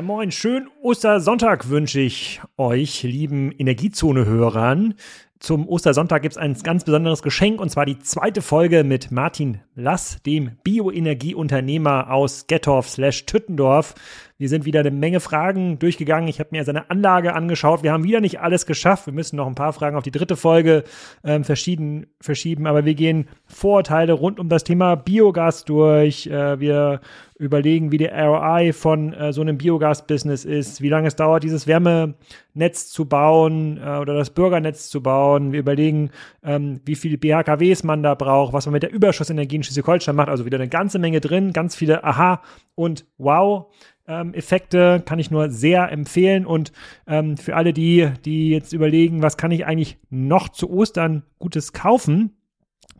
Ja, moin. Schönen Ostersonntag wünsche ich euch, lieben Energiezone-Hörern. Zum Ostersonntag gibt es ein ganz besonderes Geschenk und zwar die zweite Folge mit Martin Lass, dem Bioenergieunternehmer aus Gettorf Tüttendorf. Wir sind wieder eine Menge Fragen durchgegangen. Ich habe mir seine Anlage angeschaut. Wir haben wieder nicht alles geschafft. Wir müssen noch ein paar Fragen auf die dritte Folge ähm, verschieden, verschieben. Aber wir gehen Vorurteile rund um das Thema Biogas durch. Äh, wir überlegen, wie der ROI von äh, so einem Biogas-Business ist, wie lange es dauert, dieses Wärmenetz zu bauen äh, oder das Bürgernetz zu bauen. Wir überlegen, ähm, wie viele BHKWs man da braucht, was man mit der Überschussenergie in Schleswig-Holstein macht. Also wieder eine ganze Menge drin, ganz viele Aha und Wow ähm, Effekte kann ich nur sehr empfehlen. Und ähm, für alle die, die jetzt überlegen, was kann ich eigentlich noch zu Ostern Gutes kaufen,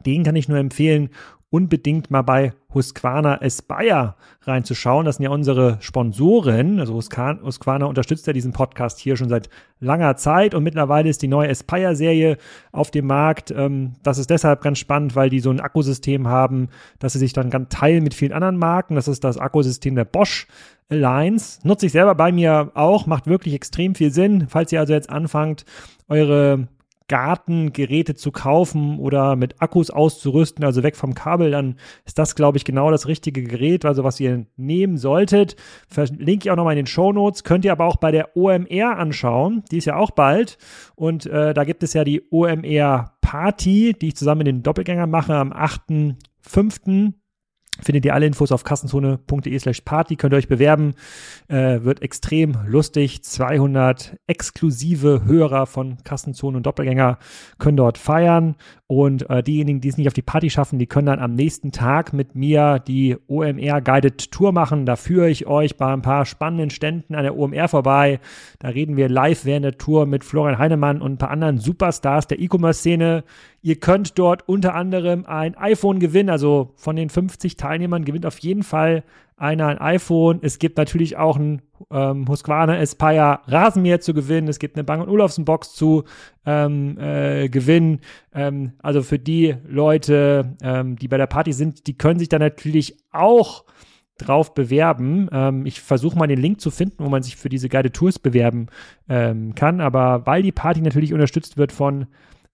den kann ich nur empfehlen, unbedingt mal bei Husqvarna Aspire reinzuschauen. Das sind ja unsere Sponsoren. Also Husqvarna unterstützt ja diesen Podcast hier schon seit langer Zeit und mittlerweile ist die neue Aspire-Serie auf dem Markt. Ähm, das ist deshalb ganz spannend, weil die so ein Akkusystem haben, dass sie sich dann ganz teilen mit vielen anderen Marken. Das ist das Akkusystem der Bosch Alliance. Nutze ich selber bei mir auch, macht wirklich extrem viel Sinn. Falls ihr also jetzt anfangt, eure Gartengeräte zu kaufen oder mit Akkus auszurüsten, also weg vom Kabel, dann ist das, glaube ich, genau das richtige Gerät, also was ihr nehmen solltet. Verlinke ich auch nochmal in den Show Notes. Könnt ihr aber auch bei der OMR anschauen. Die ist ja auch bald. Und äh, da gibt es ja die OMR Party, die ich zusammen mit den Doppelgängern mache am 8.5. Findet ihr alle Infos auf kassenzone.de slash party, könnt ihr euch bewerben. Äh, wird extrem lustig. 200 exklusive Hörer von Kassenzone und Doppelgänger können dort feiern. Und äh, diejenigen, die es nicht auf die Party schaffen, die können dann am nächsten Tag mit mir die OMR Guided Tour machen. Da führe ich euch bei ein paar spannenden Ständen an der OMR vorbei. Da reden wir live während der Tour mit Florian Heinemann und ein paar anderen Superstars der E-Commerce-Szene. Ihr könnt dort unter anderem ein iPhone gewinnen. Also von den 50 Teilnehmern gewinnt auf jeden Fall einer ein iPhone. Es gibt natürlich auch ein ähm, Husqvarna Aspire Rasenmäher zu gewinnen. Es gibt eine Bang Olufsen Box zu ähm, äh, gewinnen. Ähm, also für die Leute, ähm, die bei der Party sind, die können sich da natürlich auch drauf bewerben. Ähm, ich versuche mal den Link zu finden, wo man sich für diese Guided Tours bewerben ähm, kann. Aber weil die Party natürlich unterstützt wird von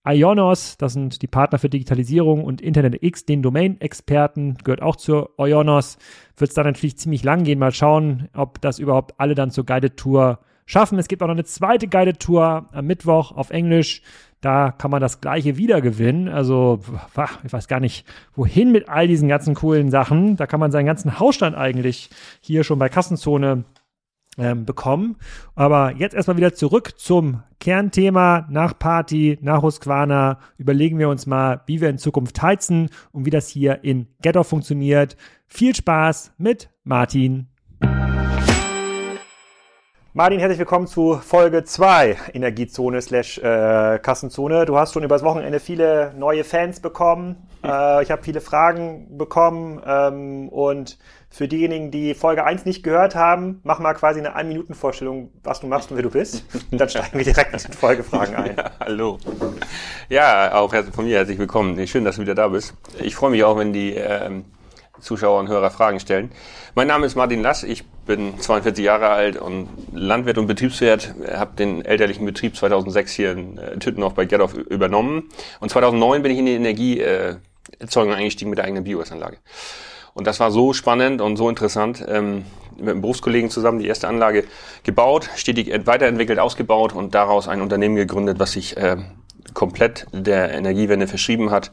Ionos, das sind die Partner für Digitalisierung und Internet X, den Domain-Experten, gehört auch zur Ionos. Wird es da natürlich ziemlich lang gehen. Mal schauen, ob das überhaupt alle dann zur Guided Tour schaffen. Es gibt auch noch eine zweite Guided Tour am Mittwoch auf Englisch. Da kann man das gleiche wieder gewinnen. Also, ich weiß gar nicht, wohin mit all diesen ganzen coolen Sachen. Da kann man seinen ganzen Hausstand eigentlich hier schon bei Kassenzone ähm, bekommen. Aber jetzt erstmal wieder zurück zum Kernthema. Nach Party, nach Husqvarna überlegen wir uns mal, wie wir in Zukunft heizen und wie das hier in Ghetto funktioniert. Viel Spaß mit Martin. Martin, herzlich willkommen zu Folge 2 Energiezone slash äh, Kassenzone. Du hast schon übers Wochenende viele neue Fans bekommen. Äh, ich habe viele Fragen bekommen ähm, und für diejenigen, die Folge 1 nicht gehört haben, mach mal quasi eine 1-Minuten-Vorstellung, was du machst und wer du bist. Und dann steigen wir direkt mit den Folgefragen ein. Ja, hallo. Ja, auch von mir herzlich willkommen. Schön, dass du wieder da bist. Ich freue mich auch, wenn die ähm, Zuschauer und Hörer Fragen stellen. Mein Name ist Martin Lass, ich bin 42 Jahre alt und Landwirt und Betriebswirt, habe den elterlichen Betrieb 2006 hier in äh, Tüttenhof bei Gerdorf übernommen und 2009 bin ich in die Energieerzeugung eingestiegen mit der eigenen Biogasanlage. Und das war so spannend und so interessant. Ähm, mit einem Berufskollegen zusammen die erste Anlage gebaut, stetig weiterentwickelt, ausgebaut und daraus ein Unternehmen gegründet, was sich äh, komplett der Energiewende verschrieben hat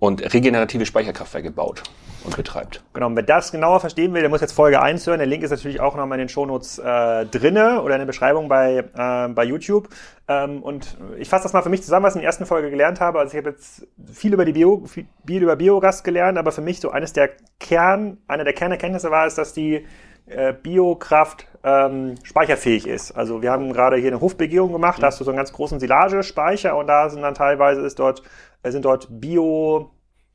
und regenerative Speicherkraftwerke baut und betreibt. Genau, und wer das genauer verstehen will, der muss jetzt Folge 1 hören. Der Link ist natürlich auch nochmal in den Shownotes äh, drinne oder in der Beschreibung bei, äh, bei YouTube. Ähm, und ich fasse das mal für mich zusammen, was ich in der ersten Folge gelernt habe. Also ich habe jetzt viel über die Bio, viel über Biogas gelernt, aber für mich so eines der Kern, eine der Kernerkenntnisse war es, dass die äh, Biokraft ähm, speicherfähig ist. Also wir haben gerade hier eine Hofbegehung gemacht, mhm. da hast du so einen ganz großen Silagespeicher und da sind dann teilweise ist dort, sind dort Bio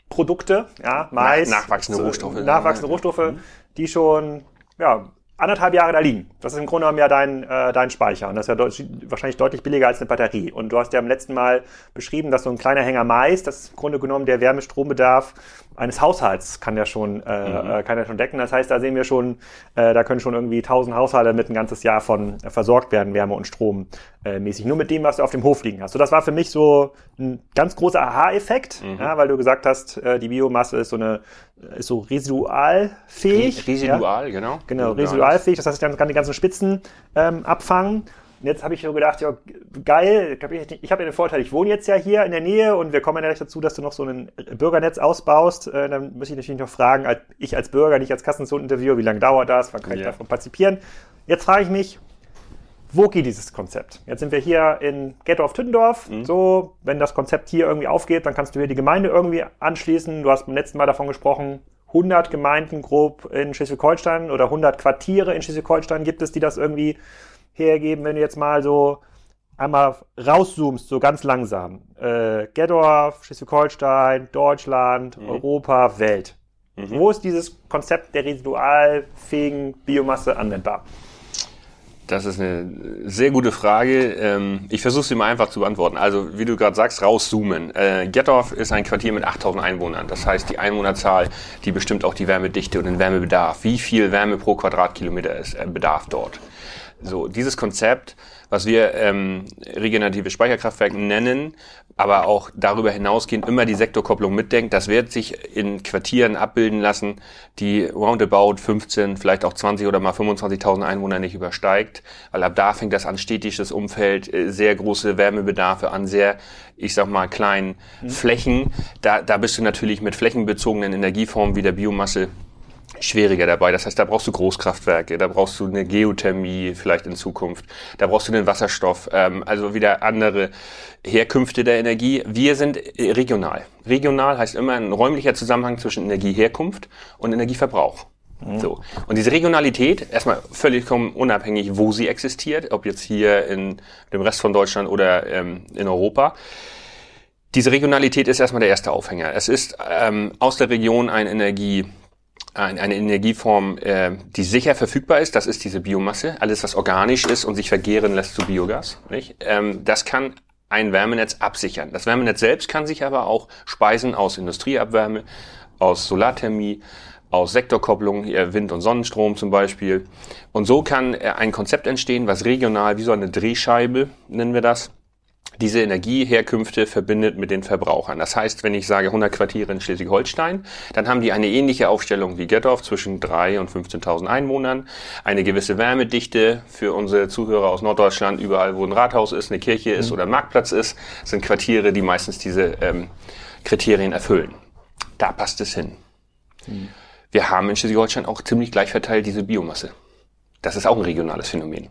Produkte, ja, Mais, nachwachsende Rohstoffe, nachwachsende Rohstoffe, mhm. die schon ja anderthalb Jahre da liegen. Das ist im Grunde genommen ja dein, äh, dein Speicher. Und das ist ja deut wahrscheinlich deutlich billiger als eine Batterie. Und du hast ja am letzten Mal beschrieben, dass so ein kleiner Hänger Mais, das ist im Grunde genommen der Wärmestrombedarf eines Haushalts kann ja schon, äh, mhm. Äh, kann ja schon decken. Das heißt, da sehen wir schon, äh, da können schon irgendwie tausend Haushalte mit ein ganzes Jahr von äh, versorgt werden, Wärme und Strom äh, mäßig. Nur mit dem, was du auf dem Hof liegen hast. So, das war für mich so ein ganz großer Aha-Effekt, mhm. ja, weil du gesagt hast, äh, die Biomasse ist so eine, ist so residualfähig. Residual, ja? genau. Genau, residualfähig. Das heißt, ich kann die ganzen Spitzen ähm, abfangen. Und jetzt habe ich so gedacht, ja, geil, ich habe ja den Vorteil, ich wohne jetzt ja hier in der Nähe und wir kommen ja gleich dazu, dass du noch so ein Bürgernetz ausbaust. Äh, dann muss ich natürlich noch fragen, als, ich als Bürger, nicht als Kassenzonen-Interviewer, wie lange dauert das, wann kann yeah. ich davon partizipieren? Jetzt frage ich mich, wo geht dieses Konzept? Jetzt sind wir hier in Gettorf-Tündorf. Mhm. So, wenn das Konzept hier irgendwie aufgeht, dann kannst du hier die Gemeinde irgendwie anschließen. Du hast beim letzten Mal davon gesprochen, 100 Gemeinden grob in Schleswig-Holstein oder 100 Quartiere in Schleswig-Holstein gibt es, die das irgendwie hergeben, wenn du jetzt mal so einmal rauszoomst, so ganz langsam. Äh, Gedorf, Schleswig-Holstein, Deutschland, mhm. Europa, Welt. Mhm. Wo ist dieses Konzept der residualfähigen Biomasse anwendbar? Das ist eine sehr gute Frage. Ähm, ich versuche sie mal einfach zu beantworten. Also, wie du gerade sagst, rauszoomen. Äh, Gettorf ist ein Quartier mit 8000 Einwohnern. Das heißt, die Einwohnerzahl, die bestimmt auch die Wärmedichte und den Wärmebedarf. Wie viel Wärme pro Quadratkilometer ist äh, Bedarf dort? So, dieses Konzept, was wir ähm, regenerative Speicherkraftwerke nennen, aber auch darüber hinausgehend immer die Sektorkopplung mitdenkt, das wird sich in Quartieren abbilden lassen, die roundabout 15, vielleicht auch 20 oder mal 25.000 Einwohner nicht übersteigt, weil ab da fängt das an städtisches Umfeld, äh, sehr große Wärmebedarfe an sehr, ich sag mal, kleinen mhm. Flächen. Da, da bist du natürlich mit flächenbezogenen Energieformen wie der Biomasse schwieriger dabei. Das heißt, da brauchst du Großkraftwerke, da brauchst du eine Geothermie vielleicht in Zukunft, da brauchst du den Wasserstoff, ähm, also wieder andere Herkünfte der Energie. Wir sind regional. Regional heißt immer ein räumlicher Zusammenhang zwischen Energieherkunft und Energieverbrauch. Mhm. So. Und diese Regionalität, erstmal völlig unabhängig, wo sie existiert, ob jetzt hier in dem Rest von Deutschland oder ähm, in Europa, diese Regionalität ist erstmal der erste Aufhänger. Es ist ähm, aus der Region ein Energie eine Energieform, äh, die sicher verfügbar ist, das ist diese Biomasse, alles was organisch ist und sich vergehren lässt zu Biogas. Nicht? Ähm, das kann ein Wärmenetz absichern. Das Wärmenetz selbst kann sich aber auch speisen aus Industrieabwärme, aus Solarthermie, aus Sektorkopplung, Wind- und Sonnenstrom zum Beispiel. Und so kann äh, ein Konzept entstehen, was regional wie so eine Drehscheibe, nennen wir das, diese Energieherkünfte verbindet mit den Verbrauchern. Das heißt, wenn ich sage 100 Quartiere in Schleswig-Holstein, dann haben die eine ähnliche Aufstellung wie Gettorf zwischen 3 und 15.000 Einwohnern, eine gewisse Wärmedichte für unsere Zuhörer aus Norddeutschland, überall wo ein Rathaus ist, eine Kirche ist mhm. oder ein Marktplatz ist, sind Quartiere, die meistens diese ähm, Kriterien erfüllen. Da passt es hin. Mhm. Wir haben in Schleswig-Holstein auch ziemlich gleich verteilt diese Biomasse. Das ist auch ein regionales Phänomen.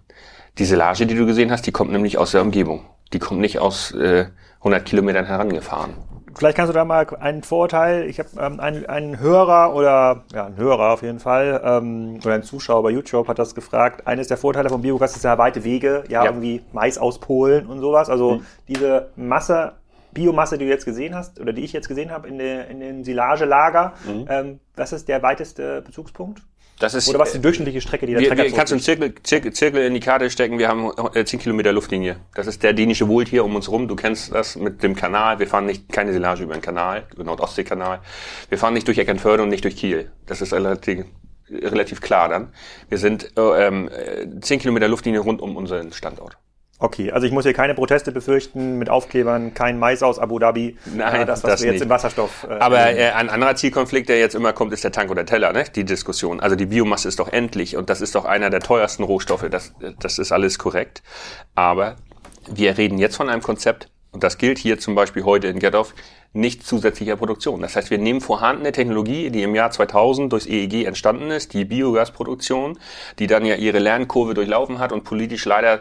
Die Silage, die du gesehen hast, die kommt nämlich aus der Umgebung die kommt nicht aus äh, 100 Kilometern herangefahren. Vielleicht kannst du da mal einen Vorteil, ich habe ähm, einen, einen Hörer oder ja, ein Hörer auf jeden Fall ähm, oder ein Zuschauer bei YouTube hat das gefragt. Eines der Vorteile von Biogas ist ja weite Wege, ja, ja. irgendwie Mais aus Polen und sowas. Also mhm. diese Masse, Biomasse, die du jetzt gesehen hast oder die ich jetzt gesehen habe in, der, in den Silagelager, mhm. ähm, was ist der weiteste Bezugspunkt? Das ist, Oder was ist die durchschnittliche Strecke, die der wir, Trecker wir, Kannst du einen Zirkel, Zirkel, Zirkel in die Karte stecken, wir haben 10 äh, Kilometer Luftlinie. Das ist der dänische Wohlt hier um uns rum. Du kennst das mit dem Kanal. Wir fahren nicht keine Silage über den Kanal, über den Nordostseekanal. Wir fahren nicht durch Eckernförde und nicht durch Kiel. Das ist relativ, relativ klar dann. Wir sind äh, ähm, 10 Kilometer Luftlinie rund um unseren Standort. Okay, also ich muss hier keine Proteste befürchten mit Aufklebern, kein Mais aus Abu Dhabi. Nein, äh, das, was das wir nicht. jetzt im Wasserstoff. Äh, Aber äh, ein anderer Zielkonflikt, der jetzt immer kommt, ist der Tank oder Teller, ne? Die Diskussion. Also die Biomasse ist doch endlich und das ist doch einer der teuersten Rohstoffe. Das, das ist alles korrekt. Aber wir reden jetzt von einem Konzept, und das gilt hier zum Beispiel heute in Gethoff, nicht zusätzlicher Produktion. Das heißt, wir nehmen vorhandene Technologie, die im Jahr 2000 durchs EEG entstanden ist, die Biogasproduktion, die dann ja ihre Lernkurve durchlaufen hat und politisch leider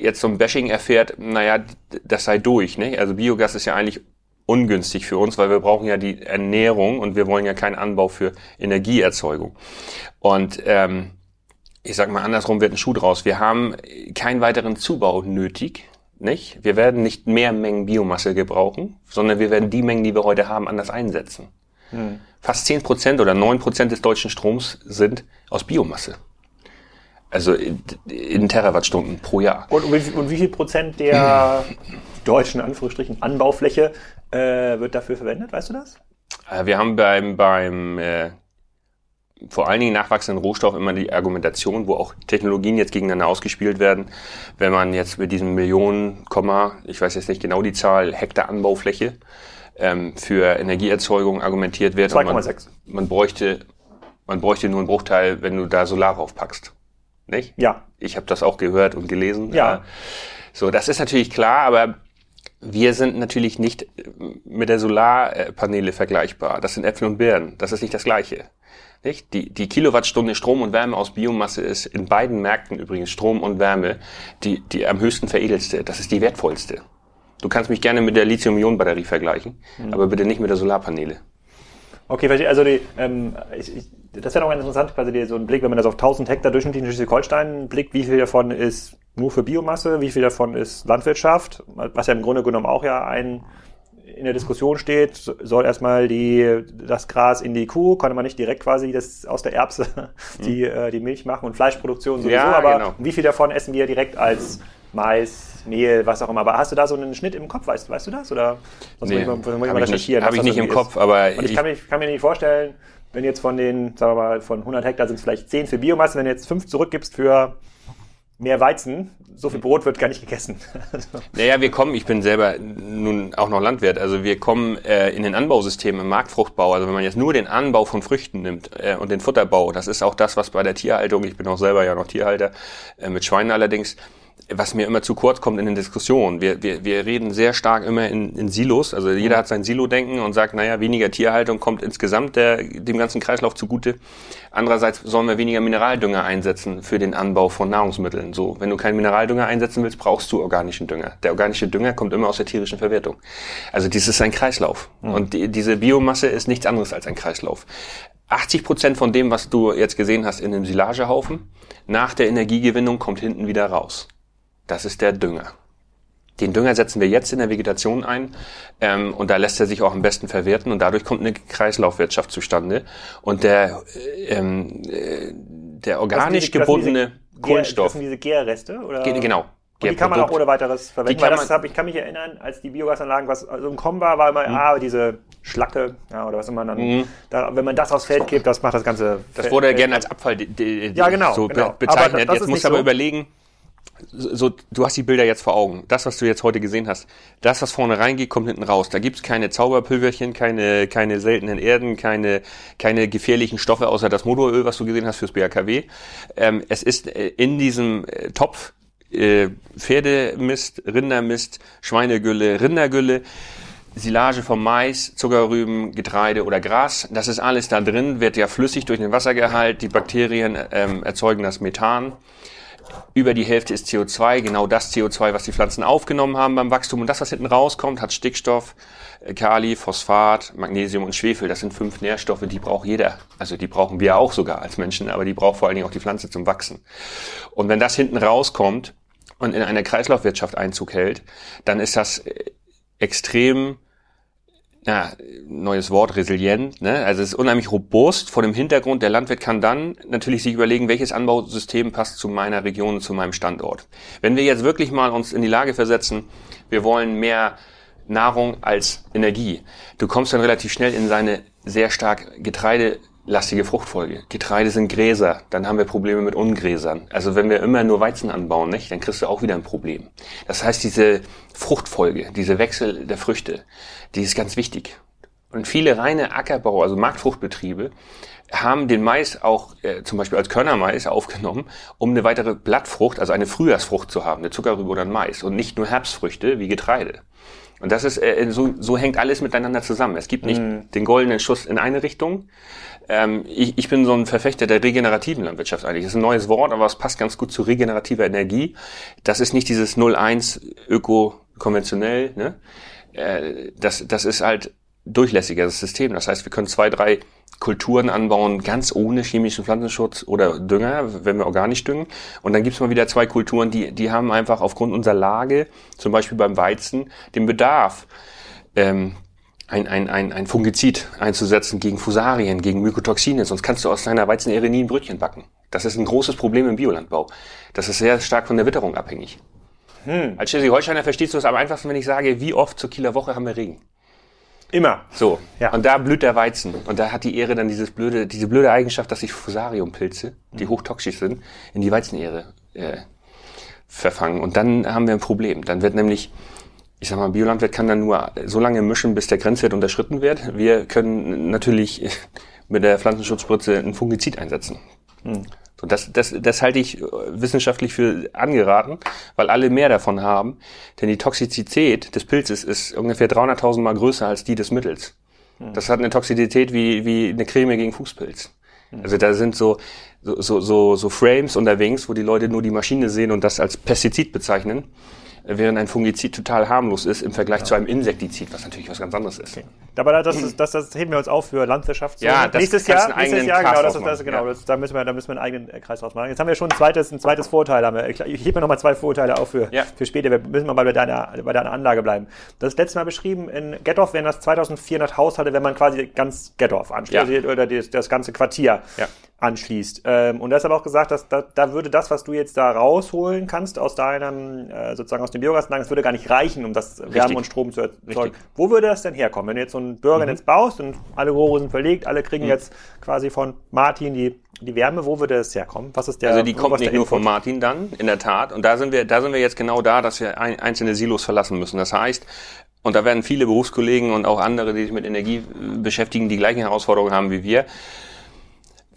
jetzt so ein Bashing erfährt, naja, das sei durch. Ne? Also Biogas ist ja eigentlich ungünstig für uns, weil wir brauchen ja die Ernährung und wir wollen ja keinen Anbau für Energieerzeugung. Und ähm, ich sage mal andersrum wird ein Schuh draus. Wir haben keinen weiteren Zubau nötig. Nicht? Wir werden nicht mehr Mengen Biomasse gebrauchen, sondern wir werden die Mengen, die wir heute haben, anders einsetzen. Hm. Fast zehn Prozent oder neun Prozent des deutschen Stroms sind aus Biomasse. Also in, in Terawattstunden pro Jahr. Und, und, wie, viel Prozent der deutschen Anführungsstrichen Anbaufläche äh, wird dafür verwendet? Weißt du das? Äh, wir haben beim, beim äh, vor allen Dingen nachwachsenden Rohstoff immer die Argumentation, wo auch Technologien jetzt gegeneinander ausgespielt werden. Wenn man jetzt mit diesem Millionen, ich weiß jetzt nicht genau die Zahl, Hektar Anbaufläche ähm, für Energieerzeugung argumentiert wird. 2,6. Man, man, bräuchte, man bräuchte nur einen Bruchteil, wenn du da Solar draufpackst. Nicht? Ja. Ich habe das auch gehört und gelesen. Ja. So, das ist natürlich klar, aber wir sind natürlich nicht mit der Solarpaneele vergleichbar. Das sind Äpfel und Birnen. Das ist nicht das Gleiche. Nicht? Die, die Kilowattstunde Strom und Wärme aus Biomasse ist in beiden Märkten übrigens Strom und Wärme die, die am höchsten veredelste. Das ist die wertvollste. Du kannst mich gerne mit der Lithium-Ionen-Batterie vergleichen, mhm. aber bitte nicht mit der Solarpaneele. Okay. Also die, ähm, ich, ich, das wäre noch ganz interessant, quasi die, so ein Blick, wenn man das auf 1000 Hektar durchschnittlich in Schleswig-Holstein blickt, wie viel davon ist nur für Biomasse, wie viel davon ist Landwirtschaft, was ja im Grunde genommen auch ja ein in der Diskussion steht, soll erstmal die, das Gras in die Kuh, konnte man nicht direkt quasi das aus der Erbse die, mhm. äh, die Milch machen und Fleischproduktion sowieso, ja, aber genau. wie viel davon essen wir direkt als Mais, Mehl, was auch immer. Aber hast du da so einen Schnitt im Kopf, weißt, weißt du das? Oder was nee, muss ich mal, recherchieren? Habe ich nicht im Kopf, aber. Und ich, ich kann, mich, kann mir nicht vorstellen, wenn jetzt von den, sagen wir mal, von 100 Hektar sind es vielleicht 10 für Biomasse, wenn du jetzt 5 zurückgibst für mehr Weizen, so viel Brot wird gar nicht gegessen. naja, wir kommen, ich bin selber nun auch noch Landwirt, also wir kommen äh, in den Anbausystem im Marktfruchtbau, also wenn man jetzt nur den Anbau von Früchten nimmt äh, und den Futterbau, das ist auch das, was bei der Tierhaltung, ich bin auch selber ja noch Tierhalter, äh, mit Schweinen allerdings, was mir immer zu kurz kommt in den Diskussionen. Wir, wir, wir reden sehr stark immer in, in Silos. Also jeder mhm. hat sein Silo-Denken und sagt, naja, weniger Tierhaltung kommt insgesamt der, dem ganzen Kreislauf zugute. Andererseits sollen wir weniger Mineraldünger einsetzen für den Anbau von Nahrungsmitteln. So, wenn du keinen Mineraldünger einsetzen willst, brauchst du organischen Dünger. Der organische Dünger kommt immer aus der tierischen Verwertung. Also dies ist ein Kreislauf. Mhm. Und die, diese Biomasse ist nichts anderes als ein Kreislauf. 80 Prozent von dem, was du jetzt gesehen hast in dem Silagehaufen, nach der Energiegewinnung kommt hinten wieder raus. Das ist der Dünger. Den Dünger setzen wir jetzt in der Vegetation ein ähm, und da lässt er sich auch am besten verwerten und dadurch kommt eine Kreislaufwirtschaft zustande und der äh, ähm, äh, der organisch diese, gebundene Kohlenstoff. Das sind diese Gärreste oder? Genau. Und die kann man auch ohne weiteres verwenden. Weil das hab, ich kann mich erinnern, als die Biogasanlagen, was also im Kommen war, war immer, mhm. ah, diese Schlacke, ja, oder was immer dann, mhm. da, wenn man das aufs Feld kippt, das macht das Ganze. Das wurde ja gerne als Abfall ja, genau, so genau. bezeichnet. Jetzt musst du aber so. überlegen, so, du hast die Bilder jetzt vor Augen. Das, was du jetzt heute gesehen hast, das, was vorne reingeht, kommt hinten raus. Da gibt's keine Zauberpülverchen, keine, keine seltenen Erden, keine, keine gefährlichen Stoffe, außer das Motoröl, was du gesehen hast fürs BAKW. Ähm, es ist äh, in diesem äh, Topf äh, Pferdemist, Rindermist, Schweinegülle, Rindergülle, Silage vom Mais, Zuckerrüben, Getreide oder Gras. Das ist alles da drin, wird ja flüssig durch den Wassergehalt. Die Bakterien ähm, erzeugen das Methan. Über die Hälfte ist CO2, genau das CO2, was die Pflanzen aufgenommen haben beim Wachstum. Und das, was hinten rauskommt, hat Stickstoff, äh, Kali, Phosphat, Magnesium und Schwefel. Das sind fünf Nährstoffe, die braucht jeder. Also die brauchen wir auch sogar als Menschen, aber die braucht vor allen Dingen auch die Pflanze zum Wachsen. Und wenn das hinten rauskommt und in eine Kreislaufwirtschaft Einzug hält, dann ist das äh, extrem ja, neues Wort, resilient. Ne? Also es ist unheimlich robust vor dem Hintergrund. Der Landwirt kann dann natürlich sich überlegen, welches Anbausystem passt zu meiner Region, zu meinem Standort. Wenn wir jetzt wirklich mal uns in die Lage versetzen, wir wollen mehr Nahrung als Energie. Du kommst dann relativ schnell in seine sehr stark getreidelastige Fruchtfolge. Getreide sind Gräser, dann haben wir Probleme mit Ungräsern. Also wenn wir immer nur Weizen anbauen, nicht, dann kriegst du auch wieder ein Problem. Das heißt, diese Fruchtfolge, diese Wechsel der Früchte, die ist ganz wichtig. Und viele reine Ackerbau, also Marktfruchtbetriebe, haben den Mais auch äh, zum Beispiel als Körnermais aufgenommen, um eine weitere Blattfrucht, also eine Frühjahrsfrucht zu haben, eine Zuckerrübe oder ein Mais und nicht nur Herbstfrüchte wie Getreide. Und das ist äh, so, so hängt alles miteinander zusammen. Es gibt nicht mm. den goldenen Schuss in eine Richtung. Ähm, ich, ich bin so ein Verfechter der regenerativen Landwirtschaft eigentlich. Das ist ein neues Wort, aber es passt ganz gut zu regenerativer Energie. Das ist nicht dieses 0-1 Öko konventionell, ne? Äh, das, das ist halt durchlässigeres System. Das heißt, wir können zwei, drei Kulturen anbauen, ganz ohne chemischen Pflanzenschutz oder Dünger, wenn wir organisch düngen. Und dann gibt's mal wieder zwei Kulturen, die, die haben einfach aufgrund unserer Lage, zum Beispiel beim Weizen, den Bedarf, ähm, ein, ein, ein, ein Fungizid einzusetzen gegen Fusarien, gegen Mykotoxine, sonst kannst du aus deiner Weizenähre nie ein Brötchen backen. Das ist ein großes Problem im Biolandbau. Das ist sehr stark von der Witterung abhängig. Hm. Als Schleswig-Holsteiner verstehst du es am einfachsten, wenn ich sage, wie oft zur Kieler Woche haben wir Regen? Immer. So. Ja. Und da blüht der Weizen. Und da hat die Ehre dann dieses blöde, diese blöde Eigenschaft, dass sich Fusariumpilze, die mhm. hochtoxisch sind, in die Weizenehre äh, verfangen. Und dann haben wir ein Problem. Dann wird nämlich, ich sag mal, Biolandwirt kann dann nur so lange mischen, bis der Grenzwert unterschritten wird. Wir können natürlich mit der Pflanzenschutzspritze ein Fungizid einsetzen. Mhm. So, das, das, das halte ich äh, wissenschaftlich für angeraten, weil alle mehr davon haben. Denn die Toxizität des Pilzes ist ungefähr 300.000 Mal größer als die des Mittels. Hm. Das hat eine Toxizität wie, wie eine Creme gegen Fußpilz. Hm. Also da sind so, so, so, so Frames unterwegs, wo die Leute nur die Maschine sehen und das als Pestizid bezeichnen während ein Fungizid total harmlos ist im Vergleich ja. zu einem Insektizid, was natürlich was ganz anderes ist. Okay. Aber das, ist, das, das heben wir uns auf für Landwirtschaft. Ja, das nächstes Jahr, nächstes Jahr, genau, das, das, genau, das, da müssen wir, da müssen wir einen eigenen äh, Kreis draus machen. Jetzt haben wir schon ein zweites, ein zweites Vorteil. Haben wir. Ich, ich hebe mir nochmal zwei Vorteile auf für, ja. für später. Wir müssen mal bei deiner, bei deiner Anlage bleiben. Das ist letztes Mal beschrieben, in Gettorf wären das 2400 Haushalte, wenn man quasi ganz Gettorf ja. oder das, das ganze Quartier. Ja anschließt. Ähm, und deshalb auch gesagt, dass da, da würde das, was du jetzt da rausholen kannst aus deinem, äh, sozusagen aus dem Biogasanlagen, das würde gar nicht reichen, um das Richtig. Wärme und Strom zu erzeugen. Richtig. Wo würde das denn herkommen? Wenn du jetzt so ein Bürgernetz mhm. baust und alle Rohre sind verlegt, alle kriegen mhm. jetzt quasi von Martin die die Wärme, wo würde es herkommen? Was ist der? Also die kommt nicht nur von Martin dann, in der Tat. Und da sind wir, da sind wir jetzt genau da, dass wir ein, einzelne Silos verlassen müssen. Das heißt, und da werden viele Berufskollegen und auch andere, die sich mit Energie beschäftigen, die gleichen Herausforderungen haben wie wir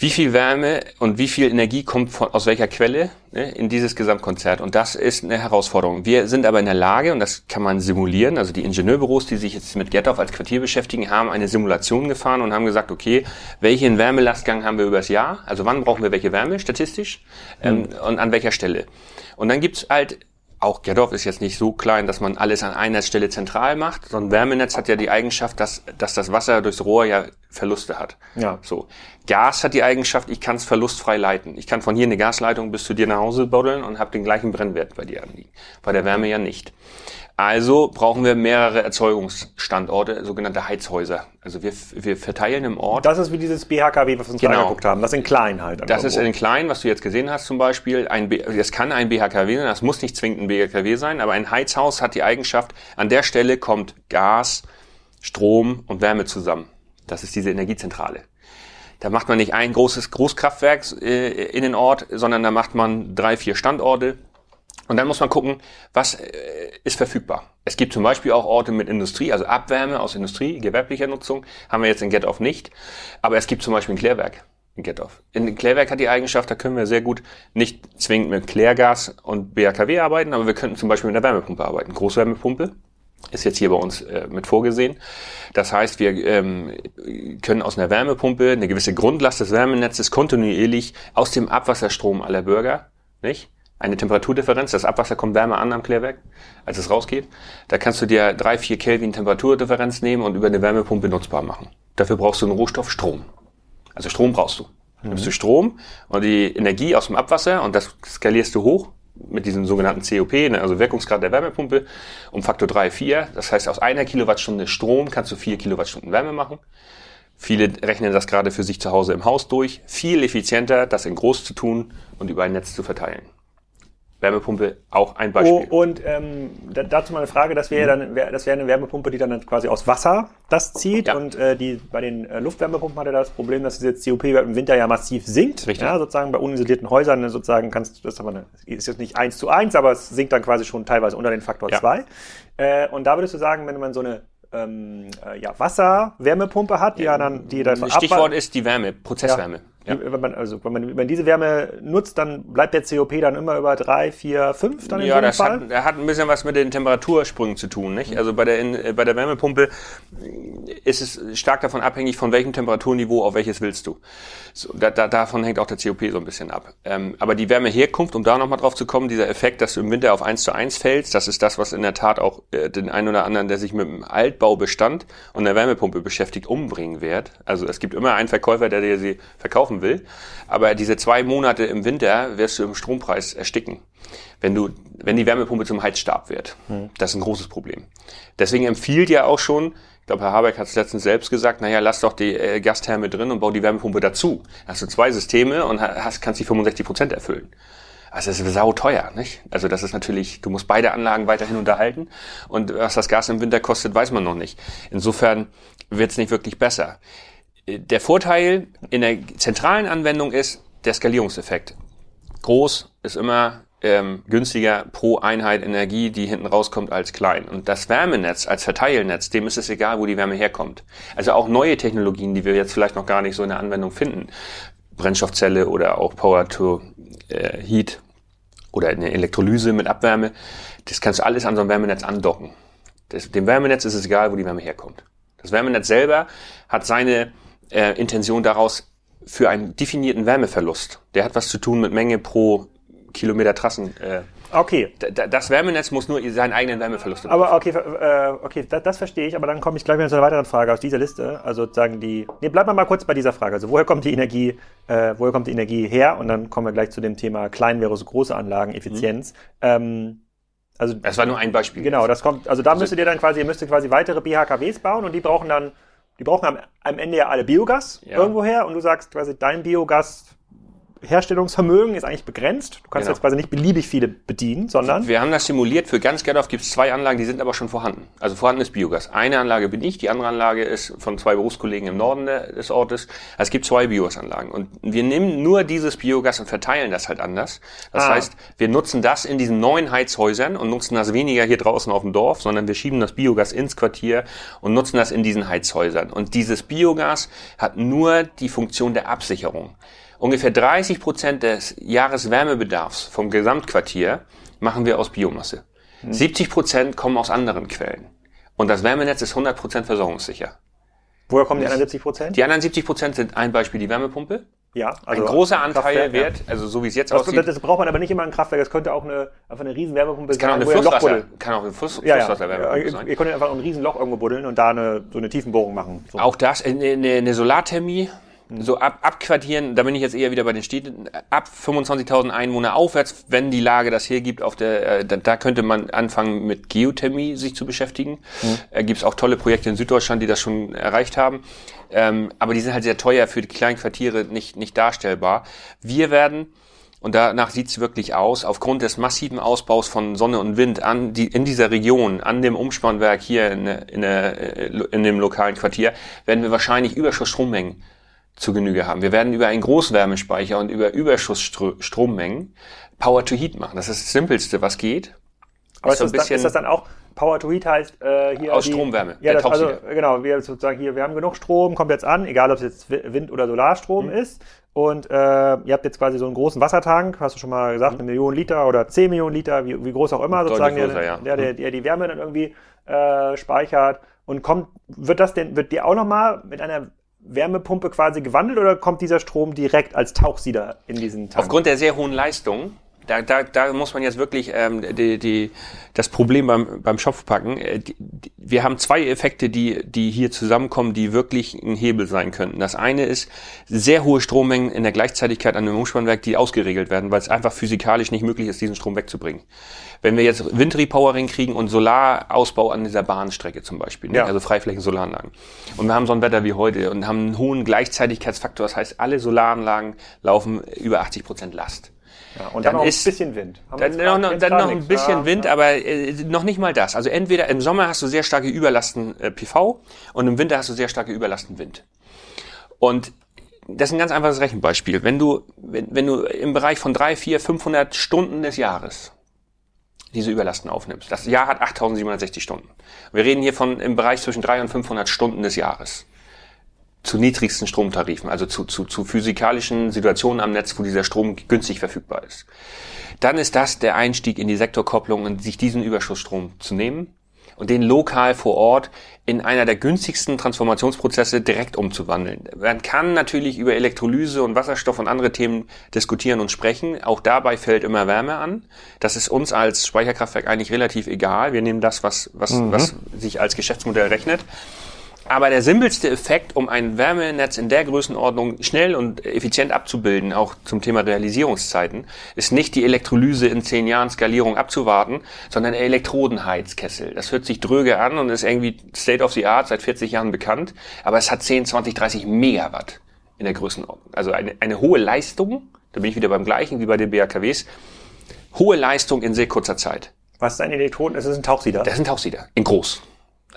wie viel Wärme und wie viel Energie kommt von, aus welcher Quelle ne, in dieses Gesamtkonzert. Und das ist eine Herausforderung. Wir sind aber in der Lage, und das kann man simulieren, also die Ingenieurbüros, die sich jetzt mit Gettorf als Quartier beschäftigen, haben eine Simulation gefahren und haben gesagt, okay, welchen Wärmelastgang haben wir übers Jahr? Also wann brauchen wir welche Wärme statistisch ähm, und an welcher Stelle? Und dann gibt's halt auch Gerdorf ist jetzt nicht so klein, dass man alles an einer Stelle zentral macht. So ein Wärmenetz hat ja die Eigenschaft, dass, dass das Wasser durchs Rohr ja Verluste hat. Ja. So. Gas hat die Eigenschaft, ich kann es verlustfrei leiten. Ich kann von hier eine Gasleitung bis zu dir nach Hause buddeln und habe den gleichen Brennwert bei dir anliegen. Bei der Wärme ja nicht. Also brauchen wir mehrere Erzeugungsstandorte, sogenannte Heizhäuser. Also wir, wir verteilen im Ort. Das ist wie dieses BHKW, was wir uns genau. angeguckt haben. Das in klein halt. Das ist in klein, was du jetzt gesehen hast zum Beispiel. Ein B, das kann ein BHKW sein, das muss nicht zwingend ein BHKW sein, aber ein Heizhaus hat die Eigenschaft, an der Stelle kommt Gas, Strom und Wärme zusammen. Das ist diese Energiezentrale. Da macht man nicht ein großes Großkraftwerk äh, in den Ort, sondern da macht man drei, vier Standorte und dann muss man gucken, was äh, ist verfügbar. Es gibt zum Beispiel auch Orte mit Industrie, also Abwärme aus Industrie, gewerblicher Nutzung, haben wir jetzt in Getoff nicht. Aber es gibt zum Beispiel ein Klärwerk in Getoff. In Klärwerk hat die Eigenschaft, da können wir sehr gut nicht zwingend mit Klärgas und BAKW arbeiten, aber wir könnten zum Beispiel mit einer Wärmepumpe arbeiten. Großwärmepumpe ist jetzt hier bei uns äh, mit vorgesehen. Das heißt, wir ähm, können aus einer Wärmepumpe eine gewisse Grundlast des Wärmenetzes kontinuierlich aus dem Abwasserstrom aller Bürger, nicht? Eine Temperaturdifferenz. Das Abwasser kommt wärmer an am Klärwerk, als es rausgeht. Da kannst du dir drei, vier Kelvin Temperaturdifferenz nehmen und über eine Wärmepumpe nutzbar machen. Dafür brauchst du einen Rohstoff Strom. Also Strom brauchst du. Mhm. Nimmst du Strom und die Energie aus dem Abwasser und das skalierst du hoch mit diesem sogenannten COP, ne, also Wirkungsgrad der Wärmepumpe, um Faktor 3, 4. Das heißt, aus einer Kilowattstunde Strom kannst du vier Kilowattstunden Wärme machen. Viele rechnen das gerade für sich zu Hause im Haus durch. Viel effizienter, das in groß zu tun und über ein Netz zu verteilen. Wärmepumpe auch ein Beispiel. Oh, und ähm, dazu mal eine Frage, das wäre mhm. dann, das wäre eine Wärmepumpe, die dann quasi aus Wasser das zieht. Ja. Und äh, die bei den äh, Luftwärmepumpen hat er das Problem, dass diese COP im Winter ja massiv sinkt. Richtig. Ja, sozusagen bei unisolierten Häusern sozusagen kannst das aber eine, ist jetzt nicht eins zu eins, aber es sinkt dann quasi schon teilweise unter den Faktor 2. Ja. Äh, und da würdest du sagen, wenn man so eine ähm, äh, ja, Wasser-Wärmepumpe hat, die ja, dann die dann Stichwort ist die Wärme, Prozesswärme. Ja. Ja. Wenn man, also wenn man, wenn man diese Wärme nutzt, dann bleibt der COP dann immer über drei, vier, fünf dann in Ja, das Fall? Hat, hat ein bisschen was mit den Temperatursprüngen zu tun. Nicht? Also bei der, in, bei der Wärmepumpe ist es stark davon abhängig, von welchem Temperaturniveau auf welches willst du. So, da, da, davon hängt auch der COP so ein bisschen ab. Ähm, aber die Wärmeherkunft, um da nochmal drauf zu kommen, dieser Effekt, dass du im Winter auf eins zu eins fällst, das ist das, was in der Tat auch äh, den einen oder anderen, der sich mit dem Altbaubestand und der Wärmepumpe beschäftigt, umbringen wird. Also es gibt immer einen Verkäufer, der dir sie verkaufen will. Aber diese zwei Monate im Winter wirst du im Strompreis ersticken. Wenn du, wenn die Wärmepumpe zum Heizstab wird. Hm. Das ist ein großes Problem. Deswegen empfiehlt ja auch schon, ich glaube, Herr Habeck hat es letztens selbst gesagt, naja, lass doch die äh, Gastherme drin und bau die Wärmepumpe dazu. hast du zwei Systeme und hast, kannst die 65 Prozent erfüllen. Also das ist sau teuer, nicht? Also das ist natürlich, du musst beide Anlagen weiterhin unterhalten und was das Gas im Winter kostet, weiß man noch nicht. Insofern wird es nicht wirklich besser. Der Vorteil in der zentralen Anwendung ist der Skalierungseffekt. Groß ist immer ähm, günstiger pro Einheit Energie, die hinten rauskommt, als klein. Und das Wärmenetz als Verteilnetz, dem ist es egal, wo die Wärme herkommt. Also auch neue Technologien, die wir jetzt vielleicht noch gar nicht so in der Anwendung finden, Brennstoffzelle oder auch Power to äh, Heat oder eine Elektrolyse mit Abwärme, das kannst du alles an so einem Wärmenetz andocken. Das, dem Wärmenetz ist es egal, wo die Wärme herkommt. Das Wärmenetz selber hat seine äh, Intention daraus für einen definierten Wärmeverlust. Der hat was zu tun mit Menge pro Kilometer Trassen. Äh, okay. Das Wärmenetz muss nur seinen eigenen Wärmeverlust Aber okay, äh, okay, das, das, verstehe ich, aber dann komme ich gleich wieder zu einer weiteren Frage aus dieser Liste. Also sozusagen die. Nee, bleiben wir mal kurz bei dieser Frage. Also woher kommt die Energie, äh, woher kommt die Energie her? Und dann kommen wir gleich zu dem Thema klein versus große Anlagen, Effizienz. Mhm. Ähm, also, das war nur ein Beispiel. Genau, das kommt, also da also, müsstet ihr dann quasi, ihr müsst quasi weitere BHKWs bauen und die brauchen dann, die brauchen am, am Ende ja alle Biogas ja. irgendwoher und du sagst quasi, dein Biogas Herstellungsvermögen ist eigentlich begrenzt. Du kannst genau. jetzt quasi nicht beliebig viele bedienen, sondern. Wir haben das simuliert. Für ganz Gerdorf gibt es zwei Anlagen, die sind aber schon vorhanden. Also vorhanden ist Biogas. Eine Anlage bin ich, die andere Anlage ist von zwei Berufskollegen im Norden des Ortes. Es gibt zwei Biogasanlagen. Und wir nehmen nur dieses Biogas und verteilen das halt anders. Das ah. heißt, wir nutzen das in diesen neuen Heizhäusern und nutzen das weniger hier draußen auf dem Dorf, sondern wir schieben das Biogas ins Quartier und nutzen das in diesen Heizhäusern. Und dieses Biogas hat nur die Funktion der Absicherung. Ungefähr 30 Prozent des Jahreswärmebedarfs vom Gesamtquartier machen wir aus Biomasse. Mhm. 70 Prozent kommen aus anderen Quellen. Und das Wärmenetz ist 100 Prozent versorgungssicher. Woher kommen die anderen 70 Prozent? Die anderen 70 Prozent sind ein Beispiel die Wärmepumpe. Ja, also ein großer Anteil wird, ja. also so wie es jetzt das aussieht. Das braucht man aber nicht immer ein Kraftwerk, das könnte auch eine, einfach eine riesen Wärmepumpe sein. Kann auch eine Flusswasser, kann auch eine Fluss, ja, ja. Flusswasserwärmepumpe sein. Ihr könnt einfach ein riesen Loch irgendwo buddeln und da eine, so eine Tiefenbohrung machen. So. Auch das, eine, eine Solarthermie, so ab, abquartieren, da bin ich jetzt eher wieder bei den Städten, ab 25.000 Einwohner aufwärts, wenn die Lage das hergibt, auf der, äh, da, da könnte man anfangen mit Geothermie sich zu beschäftigen. Mhm. Äh, Gibt es auch tolle Projekte in Süddeutschland, die das schon erreicht haben. Ähm, aber die sind halt sehr teuer für die kleinen Quartiere nicht, nicht darstellbar. Wir werden und danach sieht's wirklich aus, aufgrund des massiven Ausbaus von Sonne und Wind an die, in dieser Region, an dem Umspannwerk hier in, in, in, in dem lokalen Quartier, werden wir wahrscheinlich Überschussstrommengen zu Genüge haben. Wir werden über einen Großwärmespeicher und über Überschussstrommengen Power to Heat machen. Das ist das Simpelste, was geht. Aber ist, so das, dann, ist das dann auch Power to Heat heißt äh, hier aus die, Stromwärme. Ja, das, also genau, wir sozusagen hier, wir haben genug Strom, kommt jetzt an, egal ob es jetzt Wind oder Solarstrom mhm. ist. Und äh, ihr habt jetzt quasi so einen großen Wassertank, hast du schon mal gesagt, mhm. eine Million Liter oder zehn Millionen Liter, wie, wie groß auch immer, sozusagen, größer, der, ja. der, der, mhm. der die Wärme dann irgendwie äh, speichert. Und kommt, wird das denn, wird die auch nochmal mit einer Wärmepumpe quasi gewandelt oder kommt dieser Strom direkt als Tauchsieder in diesen Tank? Aufgrund der sehr hohen Leistung, da, da, da muss man jetzt wirklich ähm, die, die, das Problem beim, beim Schopf packen. Äh, wir haben zwei Effekte, die, die hier zusammenkommen, die wirklich ein Hebel sein könnten. Das eine ist sehr hohe Strommengen in der Gleichzeitigkeit an einem Umspannwerk, die ausgeregelt werden, weil es einfach physikalisch nicht möglich ist, diesen Strom wegzubringen. Wenn wir jetzt Windrepowering kriegen und Solarausbau an dieser Bahnstrecke zum Beispiel, ne? ja. also Freiflächen-Solaranlagen, und wir haben so ein Wetter wie heute und haben einen hohen Gleichzeitigkeitsfaktor, das heißt, alle Solaranlagen laufen über 80 Prozent Last. Ja, und dann, dann noch ist, ein bisschen Wind. Dann, noch, noch, dann noch ein bisschen ja, Wind, ja. aber äh, noch nicht mal das. Also entweder im Sommer hast du sehr starke Überlasten äh, PV und im Winter hast du sehr starke Überlasten Wind. Und das ist ein ganz einfaches Rechenbeispiel. Wenn du, wenn, wenn du im Bereich von drei, vier, 500 Stunden des Jahres diese Überlasten aufnimmst. Das Jahr hat 8760 Stunden. Wir reden hier von im Bereich zwischen 300 und 500 Stunden des Jahres. Zu niedrigsten Stromtarifen, also zu, zu, zu physikalischen Situationen am Netz, wo dieser Strom günstig verfügbar ist. Dann ist das der Einstieg in die Sektorkopplung und sich diesen Überschussstrom zu nehmen und den lokal vor Ort in einer der günstigsten Transformationsprozesse direkt umzuwandeln. Man kann natürlich über Elektrolyse und Wasserstoff und andere Themen diskutieren und sprechen. Auch dabei fällt immer Wärme an. Das ist uns als Speicherkraftwerk eigentlich relativ egal. Wir nehmen das, was, was, mhm. was sich als Geschäftsmodell rechnet. Aber der simpelste Effekt, um ein Wärmenetz in der Größenordnung schnell und effizient abzubilden, auch zum Thema Realisierungszeiten, ist nicht die Elektrolyse in zehn Jahren Skalierung abzuwarten, sondern der Elektrodenheizkessel. Das hört sich dröge an und ist irgendwie State of the Art seit 40 Jahren bekannt, aber es hat 10, 20, 30 Megawatt in der Größenordnung. Also eine, eine hohe Leistung, da bin ich wieder beim gleichen wie bei den BAKWs, hohe Leistung in sehr kurzer Zeit. Was ist ein Elektroden? Das ist ein Tauchsieder. Das ist ein Tauchsieder, in groß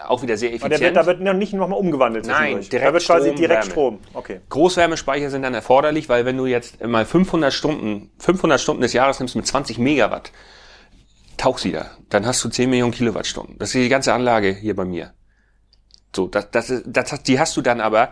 auch wieder sehr effizient. Aber der wird, da wird noch nicht nochmal umgewandelt. Nein, direkt da wird quasi Strom, direkt Wärme. Strom. Okay. Großwärmespeicher sind dann erforderlich, weil wenn du jetzt mal 500 Stunden, 500 Stunden des Jahres nimmst mit 20 Megawatt Tauchsieder, dann hast du 10 Millionen Kilowattstunden. Das ist die ganze Anlage hier bei mir. So, das, das, ist, das, die hast du dann aber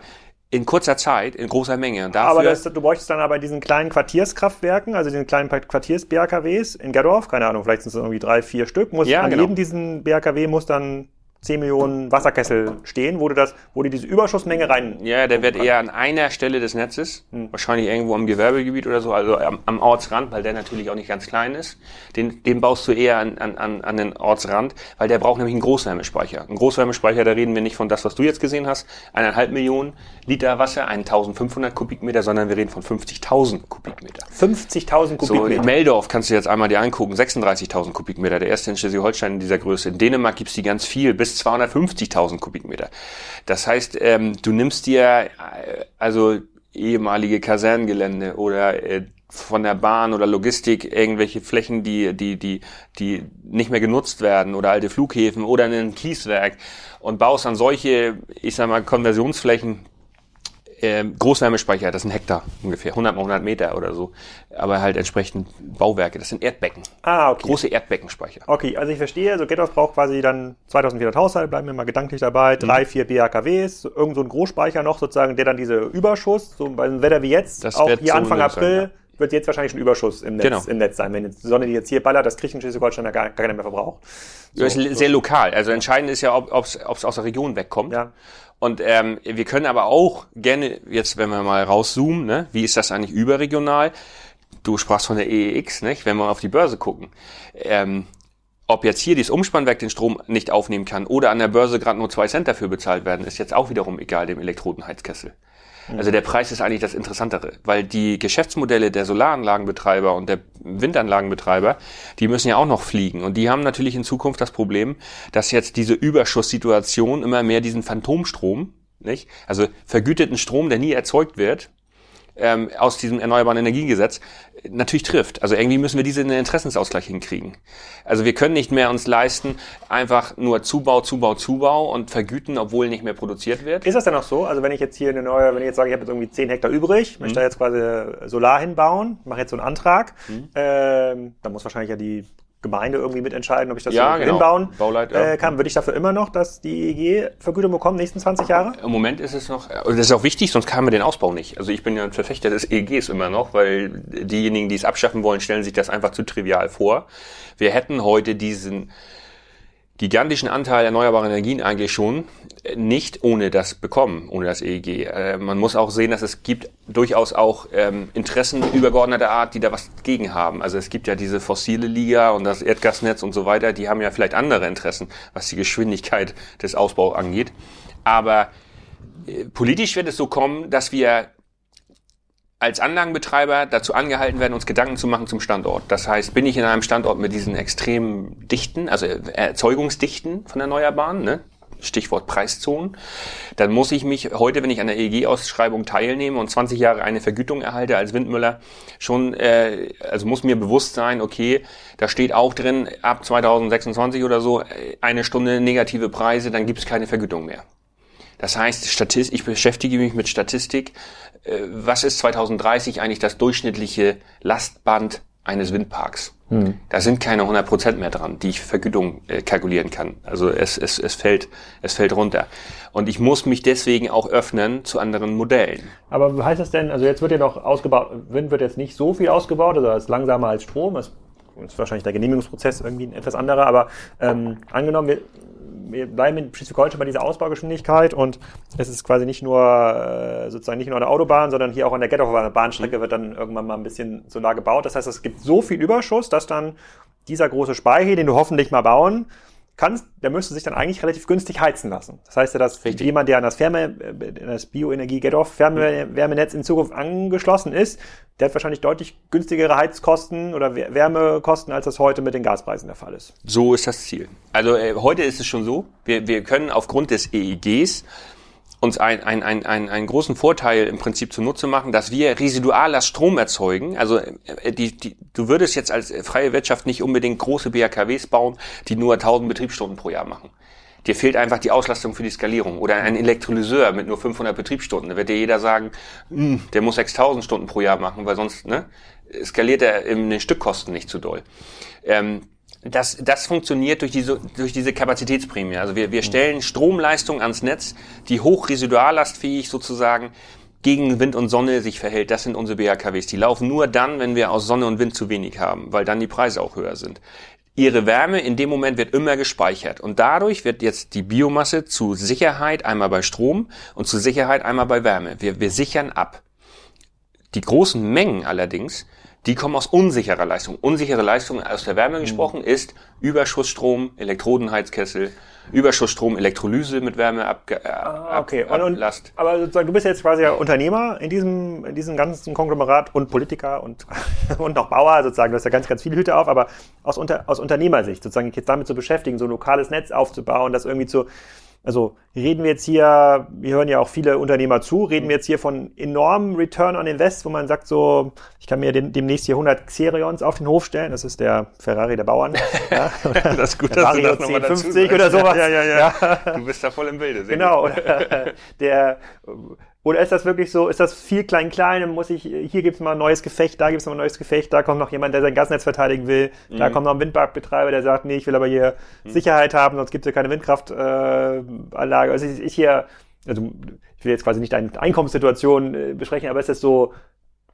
in kurzer Zeit, in großer Menge. Dafür aber das, du bräuchtest dann aber diesen kleinen Quartierskraftwerken, also diesen kleinen Quartiers-BRKWs in Gerdorf, keine Ahnung, vielleicht sind es irgendwie drei, vier Stück, muss ja, an genau. jedem diesen BRKW muss dann 10 Millionen Wasserkessel stehen, wo du das, wo du diese Überschussmenge rein. Ja, der wird eher an einer Stelle des Netzes, hm. wahrscheinlich irgendwo am Gewerbegebiet oder so, also am, am, Ortsrand, weil der natürlich auch nicht ganz klein ist. Den, den baust du eher an, an, an den Ortsrand, weil der braucht nämlich einen Großwärmespeicher. Ein Großwärmespeicher, da reden wir nicht von das, was du jetzt gesehen hast, eineinhalb Millionen Liter Wasser, 1500 Kubikmeter, sondern wir reden von 50.000 Kubikmeter. 50.000 Kubikmeter. So, in Meldorf kannst du jetzt einmal dir angucken, 36.000 Kubikmeter, der erste in Schleswig-Holstein in dieser Größe. In Dänemark gibt's die ganz viel, bis 250.000 Kubikmeter. Das heißt, ähm, du nimmst dir äh, also ehemalige Kasernengelände oder äh, von der Bahn oder Logistik irgendwelche Flächen, die, die, die, die nicht mehr genutzt werden oder alte Flughäfen oder ein Kieswerk und baust dann solche, ich sag mal, Konversionsflächen äh, Großwärmespeicher, das sind Hektar ungefähr, 100 mal 100 Meter oder so, aber halt entsprechend Bauwerke, das sind Erdbecken. Ah, okay. Große Erdbeckenspeicher. Okay, also ich verstehe, so Ghettos braucht quasi dann 2400 Haushalte, bleiben wir mal gedanklich dabei, mhm. drei, vier BHKWs, irgend so ein Großspeicher noch sozusagen, der dann diese Überschuss, so bei einem Wetter wie jetzt, das auch hier so Anfang April, sein, ja. wird jetzt wahrscheinlich ein Überschuss im Netz, genau. im Netz sein. Wenn die Sonne, die jetzt hier ballert, das kriegt ein Schleswig-Holstein gar, gar keiner mehr verbraucht. So, das ist sehr so. lokal. Also entscheidend ist ja, ob es aus der Region wegkommt. Ja. Und ähm, wir können aber auch gerne, jetzt wenn wir mal rauszoomen, ne, wie ist das eigentlich überregional? Du sprachst von der EEX, nicht? wenn wir auf die Börse gucken. Ähm, ob jetzt hier dieses Umspannwerk den Strom nicht aufnehmen kann oder an der Börse gerade nur zwei Cent dafür bezahlt werden, ist jetzt auch wiederum egal dem Elektrodenheizkessel. Also der Preis ist eigentlich das Interessantere, weil die Geschäftsmodelle der Solaranlagenbetreiber und der Windanlagenbetreiber, die müssen ja auch noch fliegen. Und die haben natürlich in Zukunft das Problem, dass jetzt diese Überschusssituation immer mehr diesen Phantomstrom, nicht? Also vergüteten Strom, der nie erzeugt wird, ähm, aus diesem Erneuerbaren Energiegesetz natürlich trifft. Also irgendwie müssen wir diesen Interessensausgleich hinkriegen. Also wir können nicht mehr uns leisten, einfach nur Zubau, Zubau, Zubau und vergüten, obwohl nicht mehr produziert wird. Ist das denn auch so? Also wenn ich jetzt hier eine neue, wenn ich jetzt sage, ich habe jetzt irgendwie 10 Hektar übrig, möchte mhm. da jetzt quasi Solar hinbauen, mache jetzt so einen Antrag, mhm. ähm, dann muss wahrscheinlich ja die Gemeinde irgendwie mitentscheiden, ob ich das ja, so genau. hinbauen Bauleit, äh, kann. Würde ich dafür immer noch, dass die EEG-Vergütung bekommen, nächsten 20 Jahre? Im Moment ist es noch, das ist auch wichtig, sonst kamen wir den Ausbau nicht. Also ich bin ja ein Verfechter des EEGs immer noch, weil diejenigen, die es abschaffen wollen, stellen sich das einfach zu trivial vor. Wir hätten heute diesen gigantischen Anteil erneuerbarer Energien eigentlich schon nicht ohne das bekommen, ohne das EEG. Äh, man muss auch sehen, dass es gibt durchaus auch ähm, Interessen übergeordneter Art, die da was gegen haben. Also es gibt ja diese fossile Liga und das Erdgasnetz und so weiter, die haben ja vielleicht andere Interessen, was die Geschwindigkeit des Ausbaus angeht. Aber äh, politisch wird es so kommen, dass wir als Anlagenbetreiber dazu angehalten werden, uns Gedanken zu machen zum Standort. Das heißt, bin ich in einem Standort mit diesen extremen Dichten, also Erzeugungsdichten von Erneuerbaren, ne? Stichwort Preiszonen, dann muss ich mich heute, wenn ich an der EEG-Ausschreibung teilnehme und 20 Jahre eine Vergütung erhalte als Windmüller, schon, äh, also muss mir bewusst sein, okay, da steht auch drin, ab 2026 oder so, eine Stunde negative Preise, dann gibt es keine Vergütung mehr. Das heißt, Statist, ich beschäftige mich mit Statistik. Äh, was ist 2030 eigentlich das durchschnittliche Lastband eines Windparks? Hm. Da sind keine 100 Prozent mehr dran, die ich für Vergütung äh, kalkulieren kann. Also es, es, es, fällt, es fällt runter. Und ich muss mich deswegen auch öffnen zu anderen Modellen. Aber heißt das denn, also jetzt wird ja noch ausgebaut, Wind wird jetzt nicht so viel ausgebaut, also es ist langsamer als Strom, es ist wahrscheinlich der Genehmigungsprozess irgendwie ein etwas anderer, aber ähm, angenommen, wir, wir bleiben in Schleswig-Holstein bei dieser Ausbaugeschwindigkeit und es ist quasi nicht nur äh, sozusagen nicht nur eine Autobahn, sondern hier auch an der Gettower Bahnstrecke wird dann irgendwann mal ein bisschen Solar gebaut. Das heißt, es gibt so viel Überschuss, dass dann dieser große Speicher, den du hoffentlich mal bauen, kannst, der müsste sich dann eigentlich relativ günstig heizen lassen. Das heißt ja, dass Richtig. jemand, der an das Wärme, das Bioenergie Get-Off Fernwärmenetz in Zukunft angeschlossen ist, der hat wahrscheinlich deutlich günstigere Heizkosten oder Wärmekosten, als das heute mit den Gaspreisen der Fall ist. So ist das Ziel. Also äh, heute ist es schon so, wir, wir können aufgrund des EEGs uns ein, ein, ein, ein, einen großen Vorteil im Prinzip zunutze machen, dass wir residualer Strom erzeugen. Also äh, die, die, du würdest jetzt als freie Wirtschaft nicht unbedingt große BHKWs bauen, die nur 1000 Betriebsstunden pro Jahr machen. Dir fehlt einfach die Auslastung für die Skalierung. Oder ein Elektrolyseur mit nur 500 Betriebsstunden. Da wird dir jeder sagen, hm, der muss 6000 Stunden pro Jahr machen, weil sonst ne, skaliert er in den Stückkosten nicht zu doll. Ähm, das, das funktioniert durch diese, durch diese Kapazitätsprämie. Also wir, wir mhm. stellen Stromleistung ans Netz, die hochresiduallastfähig sozusagen gegen Wind und Sonne sich verhält. Das sind unsere BHKWs. Die laufen nur dann, wenn wir aus Sonne und Wind zu wenig haben, weil dann die Preise auch höher sind. Ihre Wärme in dem Moment wird immer gespeichert und dadurch wird jetzt die Biomasse zu Sicherheit einmal bei Strom und zu Sicherheit einmal bei Wärme. Wir, wir sichern ab. Die großen Mengen allerdings die kommen aus unsicherer Leistung. Unsichere Leistung aus der Wärme mhm. gesprochen ist Überschussstrom, Elektrodenheizkessel, Überschussstrom, Elektrolyse mit Wärme ab, äh, ah, okay. Und, und, aber sozusagen, du bist jetzt quasi ja Unternehmer in diesem, in diesem ganzen Konglomerat und Politiker und, und noch Bauer sozusagen. Du hast ja ganz, ganz viele Hüte auf, aber aus, Unter, aus Unternehmersicht sozusagen jetzt damit zu beschäftigen, so ein lokales Netz aufzubauen, das irgendwie zu, also reden wir jetzt hier, wir hören ja auch viele Unternehmer zu, reden wir jetzt hier von enormem Return on Invest, wo man sagt so, ich kann mir den, demnächst hier 100 Xerions auf den Hof stellen, das ist der Ferrari der Bauern. ja, das ist gut, dass du das nochmal dazu 50 oder sowas. Ja, ja, ja, ja. Du bist da voll im Bilde. Genau. der oder ist das wirklich so, ist das viel klein-klein, muss ich, hier gibt's mal ein neues Gefecht, da gibt's noch ein neues Gefecht, da kommt noch jemand, der sein Gasnetz verteidigen will, mhm. da kommt noch ein Windparkbetreiber, der sagt, nee, ich will aber hier mhm. Sicherheit haben, sonst gibt's hier keine Windkraftanlage. Äh, also ich, ich hier, also ich will jetzt quasi nicht deine Einkommenssituation äh, besprechen, aber ist das so,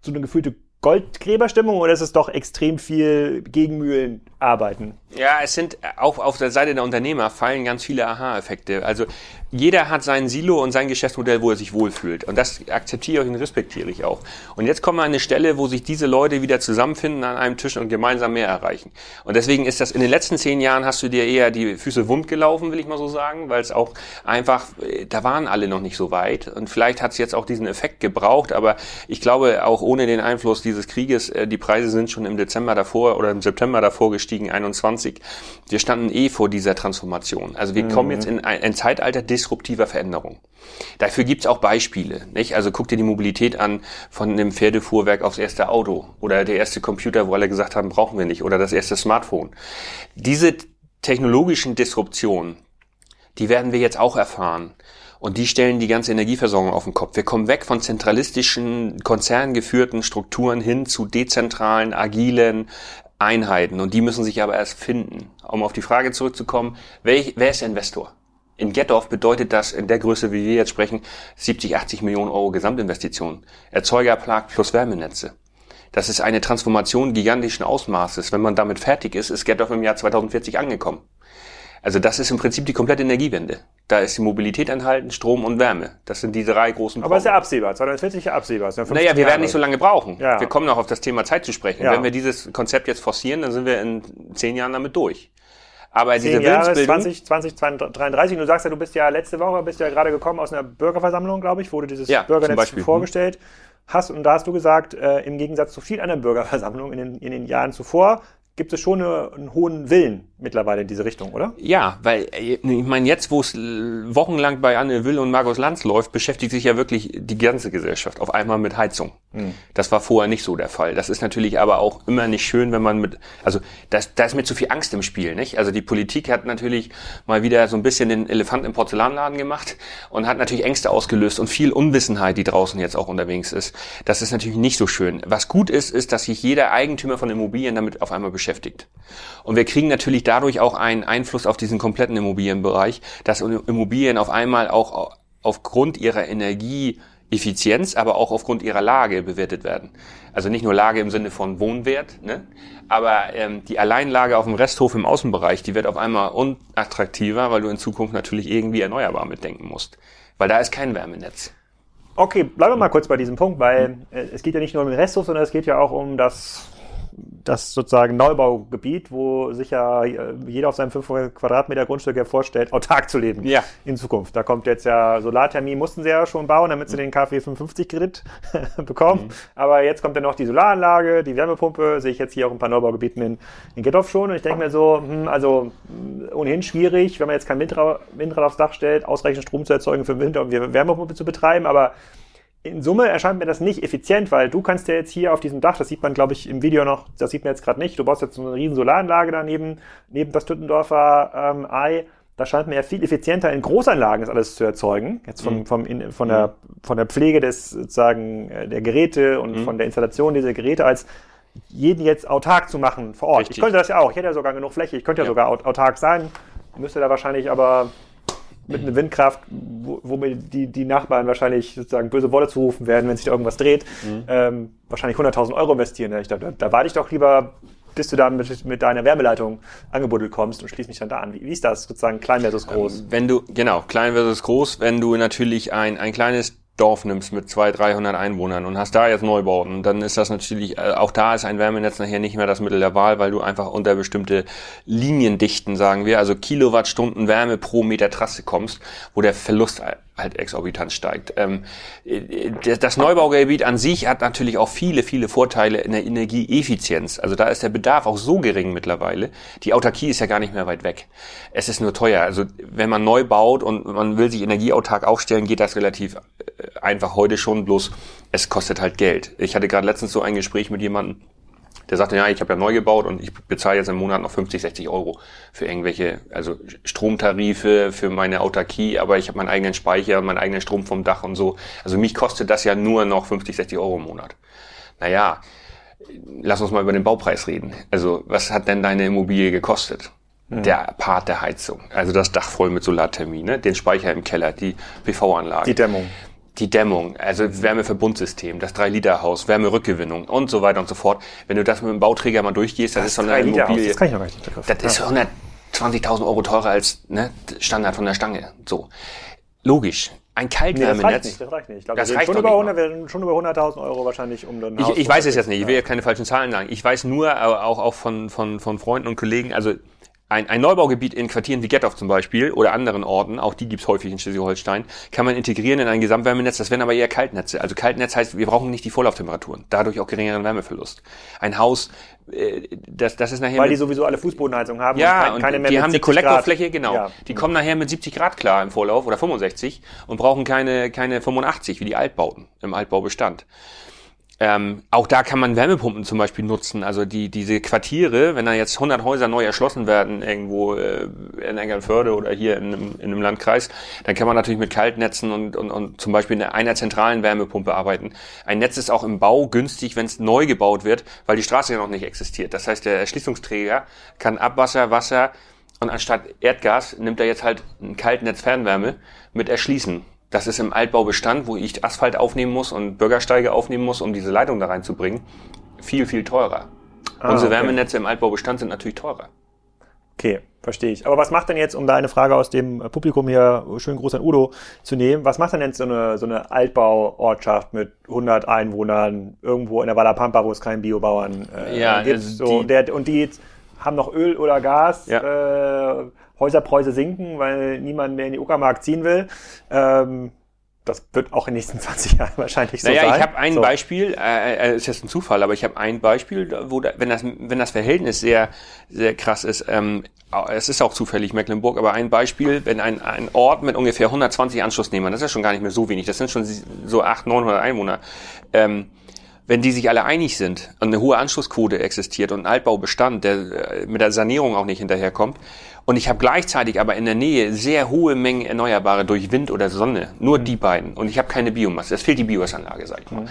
so eine gefühlte Goldgräberstimmung oder ist es doch extrem viel Gegenmühlen arbeiten? Ja, es sind auch auf der Seite der Unternehmer fallen ganz viele Aha-Effekte. Also jeder hat sein Silo und sein Geschäftsmodell, wo er sich wohlfühlt. Und das akzeptiere ich und respektiere ich auch. Und jetzt kommen wir an eine Stelle, wo sich diese Leute wieder zusammenfinden an einem Tisch und gemeinsam mehr erreichen. Und deswegen ist das, in den letzten zehn Jahren hast du dir eher die Füße wund gelaufen, will ich mal so sagen, weil es auch einfach, da waren alle noch nicht so weit. Und vielleicht hat es jetzt auch diesen Effekt gebraucht, aber ich glaube, auch ohne den Einfluss dieses Krieges, äh, die Preise sind schon im Dezember davor oder im September davor gestiegen, 21. Wir standen eh vor dieser Transformation. Also wir mhm. kommen jetzt in ein, ein Zeitalter disruptiver Veränderung. Dafür gibt's auch Beispiele. Nicht? Also guck dir die Mobilität an von einem Pferdefuhrwerk aufs erste Auto oder der erste Computer, wo alle gesagt haben, brauchen wir nicht oder das erste Smartphone. Diese technologischen Disruptionen, die werden wir jetzt auch erfahren. Und die stellen die ganze Energieversorgung auf den Kopf. Wir kommen weg von zentralistischen, konzerngeführten Strukturen hin zu dezentralen, agilen Einheiten. Und die müssen sich aber erst finden. Um auf die Frage zurückzukommen, welch, wer ist der Investor? In Gettorf bedeutet das in der Größe, wie wir jetzt sprechen, 70, 80 Millionen Euro Gesamtinvestitionen. Erzeugerplag plus Wärmenetze. Das ist eine Transformation gigantischen Ausmaßes. Wenn man damit fertig ist, ist Gettorf im Jahr 2040 angekommen. Also das ist im Prinzip die komplette Energiewende. Da ist die Mobilität enthalten, Strom und Wärme. Das sind die drei großen Aber es ist ja absehbar, 2040 ist ja absehbar. Ja naja, wir werden nicht so lange brauchen. Ja. Wir kommen noch auf das Thema Zeit zu sprechen. Ja. Wenn wir dieses Konzept jetzt forcieren, dann sind wir in zehn Jahren damit durch. Aber diese Jahre, Willensbildung... 20, 2033, du sagst ja, du bist ja letzte Woche, bist ja gerade gekommen aus einer Bürgerversammlung, glaube ich, du dieses ja, Bürgernetz vorgestellt hast. Und da hast du gesagt, äh, im Gegensatz zu viel anderen Bürgerversammlungen in den, in den Jahren zuvor, gibt es schon eine, einen hohen Willen mittlerweile in diese Richtung, oder? Ja, weil äh, ich meine, jetzt, wo es wochenlang bei Anne Will und Markus Lanz läuft, beschäftigt sich ja wirklich die ganze Gesellschaft auf einmal mit Heizung. Mhm. Das war vorher nicht so der Fall. Das ist natürlich aber auch immer nicht schön, wenn man mit, also das, da ist mir zu viel Angst im Spiel, nicht? Also die Politik hat natürlich mal wieder so ein bisschen den Elefant im Porzellanladen gemacht und hat natürlich Ängste ausgelöst und viel Unwissenheit, die draußen jetzt auch unterwegs ist. Das ist natürlich nicht so schön. Was gut ist, ist, dass sich jeder Eigentümer von Immobilien damit auf einmal beschäftigt. Und wir kriegen natürlich dadurch auch einen Einfluss auf diesen kompletten Immobilienbereich, dass Immobilien auf einmal auch aufgrund ihrer Energieeffizienz, aber auch aufgrund ihrer Lage bewertet werden. Also nicht nur Lage im Sinne von Wohnwert, ne? aber ähm, die Alleinlage auf dem Resthof im Außenbereich, die wird auf einmal unattraktiver, weil du in Zukunft natürlich irgendwie erneuerbar mitdenken musst. Weil da ist kein Wärmenetz. Okay, bleiben wir mal kurz bei diesem Punkt, weil äh, es geht ja nicht nur um den Resthof, sondern es geht ja auch um das das sozusagen Neubaugebiet, wo sich ja äh, jeder auf seinem 500 Quadratmeter Grundstück ja vorstellt, autark zu leben ja. in Zukunft. Da kommt jetzt ja Solarthermie, mussten sie ja schon bauen, damit sie den KfW 55 Kredit bekommen. Mhm. Aber jetzt kommt dann noch die Solaranlage, die Wärmepumpe, sehe ich jetzt hier auch ein paar Neubaugebieten in, in Gettorf schon. Und ich denke mir so, hm, also ohnehin schwierig, wenn man jetzt kein Windrad, Windrad aufs Dach stellt, ausreichend Strom zu erzeugen für Winter und Wärmepumpe zu betreiben. Aber in Summe erscheint mir das nicht effizient, weil du kannst ja jetzt hier auf diesem Dach, das sieht man, glaube ich, im Video noch, das sieht man jetzt gerade nicht, du baust jetzt so eine riesen Solaranlage daneben, neben das Tüttendorfer ähm, Ei. Da scheint mir ja viel effizienter in Großanlagen das alles zu erzeugen. Jetzt vom, mhm. vom, in, von, der, von der Pflege des sozusagen äh, der Geräte und mhm. von der Installation dieser Geräte als jeden jetzt autark zu machen vor Ort. Richtig. Ich könnte das ja auch. Ich hätte ja sogar genug Fläche. Ich könnte ja, ja sogar autark sein. Müsste da wahrscheinlich aber mit einer Windkraft, wo, wo mir die, die Nachbarn wahrscheinlich sozusagen böse Worte zurufen werden, wenn sich da irgendwas dreht, mhm. ähm, wahrscheinlich 100.000 Euro investieren. Ich dachte, da, da warte ich doch lieber, bis du da mit, mit deiner Wärmeleitung angebuddelt kommst und schließ mich dann da an. Wie, wie ist das sozusagen klein versus groß? Ähm, wenn du, genau, klein versus groß, wenn du natürlich ein, ein kleines Dorf nimmst mit 200, 300 Einwohnern und hast da jetzt Neubauten, dann ist das natürlich, äh, auch da ist ein Wärmenetz nachher nicht mehr das Mittel der Wahl, weil du einfach unter bestimmte Liniendichten, sagen wir, also Kilowattstunden Wärme pro Meter Trasse kommst, wo der Verlust halt exorbitant steigt. Ähm, das Neubaugebiet an sich hat natürlich auch viele, viele Vorteile in der Energieeffizienz. Also da ist der Bedarf auch so gering mittlerweile. Die Autarkie ist ja gar nicht mehr weit weg. Es ist nur teuer. Also wenn man neu baut und man will sich energieautark aufstellen, geht das relativ äh, einfach heute schon. Bloß es kostet halt Geld. Ich hatte gerade letztens so ein Gespräch mit jemandem, der sagte, ja, ich habe ja neu gebaut und ich bezahle jetzt im Monat noch 50, 60 Euro für irgendwelche, also Stromtarife für meine Autarkie, aber ich habe meinen eigenen Speicher und meinen eigenen Strom vom Dach und so. Also mich kostet das ja nur noch 50, 60 Euro im Monat. Naja, lass uns mal über den Baupreis reden. Also was hat denn deine Immobilie gekostet? Mhm. Der Part der Heizung, also das Dach voll mit Solarthermie, ne? den Speicher im Keller, die PV-Anlage. Die Dämmung die Dämmung, also Wärmeverbundsystem, das 3-Liter-Haus, Wärmerückgewinnung und so weiter und so fort. Wenn du das mit dem Bauträger mal durchgehst, das, das ist so eine Immobilie. Das kann ich noch gar nicht begriffen. Das ist 120.000 Euro teurer als ne, Standard von der Stange. So. Logisch. Ein Kaltwärmenetz. Nee, das reicht nicht, das reicht nicht. Ich glaube, das reicht schon, über 100, schon über 100.000 Euro wahrscheinlich um dann. Ich, ich weiß es jetzt nicht, ich will ja keine falschen Zahlen sagen. Ich weiß nur, auch, auch von, von, von Freunden und Kollegen, also ein, ein Neubaugebiet in Quartieren wie Gettorf zum Beispiel oder anderen Orten, auch die gibt's häufig in Schleswig-Holstein, kann man integrieren in ein Gesamtwärmenetz. Das wären aber eher Kaltnetze. Also Kaltnetz heißt, wir brauchen nicht die Vorlauftemperaturen, dadurch auch geringeren Wärmeverlust. Ein Haus, äh, das, das ist nachher... Weil die sowieso alle Fußbodenheizung haben ja, und, keine, und die haben die Kollektorfläche, genau. Ja. Die kommen nachher mit 70 Grad klar im Vorlauf oder 65 und brauchen keine, keine 85 wie die Altbauten im Altbaubestand. Ähm, auch da kann man Wärmepumpen zum Beispiel nutzen. Also die diese Quartiere, wenn da jetzt 100 Häuser neu erschlossen werden irgendwo äh, in Eckernförde oder hier in einem, in einem Landkreis, dann kann man natürlich mit Kaltnetzen und, und, und zum Beispiel in einer zentralen Wärmepumpe arbeiten. Ein Netz ist auch im Bau günstig, wenn es neu gebaut wird, weil die Straße ja noch nicht existiert. Das heißt, der Erschließungsträger kann Abwasser, Wasser und anstatt Erdgas nimmt er jetzt halt ein Kaltnetz Fernwärme mit erschließen. Das ist im Altbaubestand, wo ich Asphalt aufnehmen muss und Bürgersteige aufnehmen muss, um diese Leitung da reinzubringen, viel, viel teurer. Ah, Unsere okay. Wärmenetze im Altbaubestand sind natürlich teurer. Okay, verstehe ich. Aber was macht denn jetzt, um da eine Frage aus dem Publikum hier, schön groß an Udo, zu nehmen, was macht denn jetzt so eine, so eine Altbauortschaft mit 100 Einwohnern irgendwo in der Wallapampa, wo es keinen Biobauern äh, ja, gibt? Also so, der, und die haben noch Öl oder Gas, ja. äh, Häuserpreise sinken, weil niemand mehr in die Uckermark ziehen will. Ähm, das wird auch in den nächsten 20 Jahren wahrscheinlich so naja, sein. ich habe ein so. Beispiel, äh, äh, ist jetzt ein Zufall, aber ich habe ein Beispiel, wo da, wenn das wenn das Verhältnis sehr sehr krass ist, ähm, es ist auch zufällig Mecklenburg, aber ein Beispiel, wenn ein, ein Ort mit ungefähr 120 Anschlussnehmern, das ist schon gar nicht mehr so wenig, das sind schon so 800, 900 Einwohner, ähm, wenn die sich alle einig sind und eine hohe Anschlussquote existiert und ein Altbaubestand, der äh, mit der Sanierung auch nicht hinterherkommt, und ich habe gleichzeitig aber in der Nähe sehr hohe Mengen Erneuerbare durch Wind oder Sonne, nur mhm. die beiden, und ich habe keine Biomasse, es fehlt die Biogasanlage, sag ich mal. Mhm.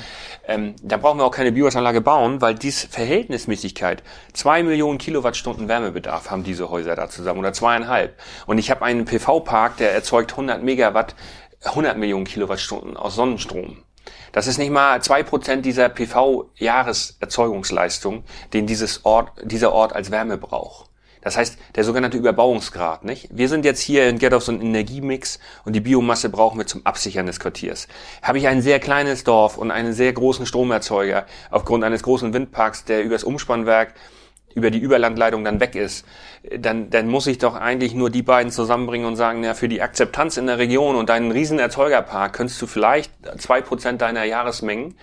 Ähm, da brauchen wir auch keine Biogasanlage bauen, weil dies Verhältnismäßigkeit, zwei Millionen Kilowattstunden Wärmebedarf haben diese Häuser da zusammen oder zweieinhalb. Und ich habe einen PV-Park, der erzeugt 100 Megawatt, 100 Millionen Kilowattstunden aus Sonnenstrom. Das ist nicht mal zwei Prozent dieser PV-Jahreserzeugungsleistung, den dieses Ort, dieser Ort als Wärme braucht. Das heißt, der sogenannte Überbauungsgrad, nicht? Wir sind jetzt hier in Gerdorf so ein Energiemix und die Biomasse brauchen wir zum Absichern des Quartiers. Habe ich ein sehr kleines Dorf und einen sehr großen Stromerzeuger aufgrund eines großen Windparks, der übers Umspannwerk über die Überlandleitung dann weg ist, dann, dann muss ich doch eigentlich nur die beiden zusammenbringen und sagen, ja, für die Akzeptanz in der Region und deinen riesen Erzeugerpark könntest du vielleicht zwei Prozent deiner Jahresmengen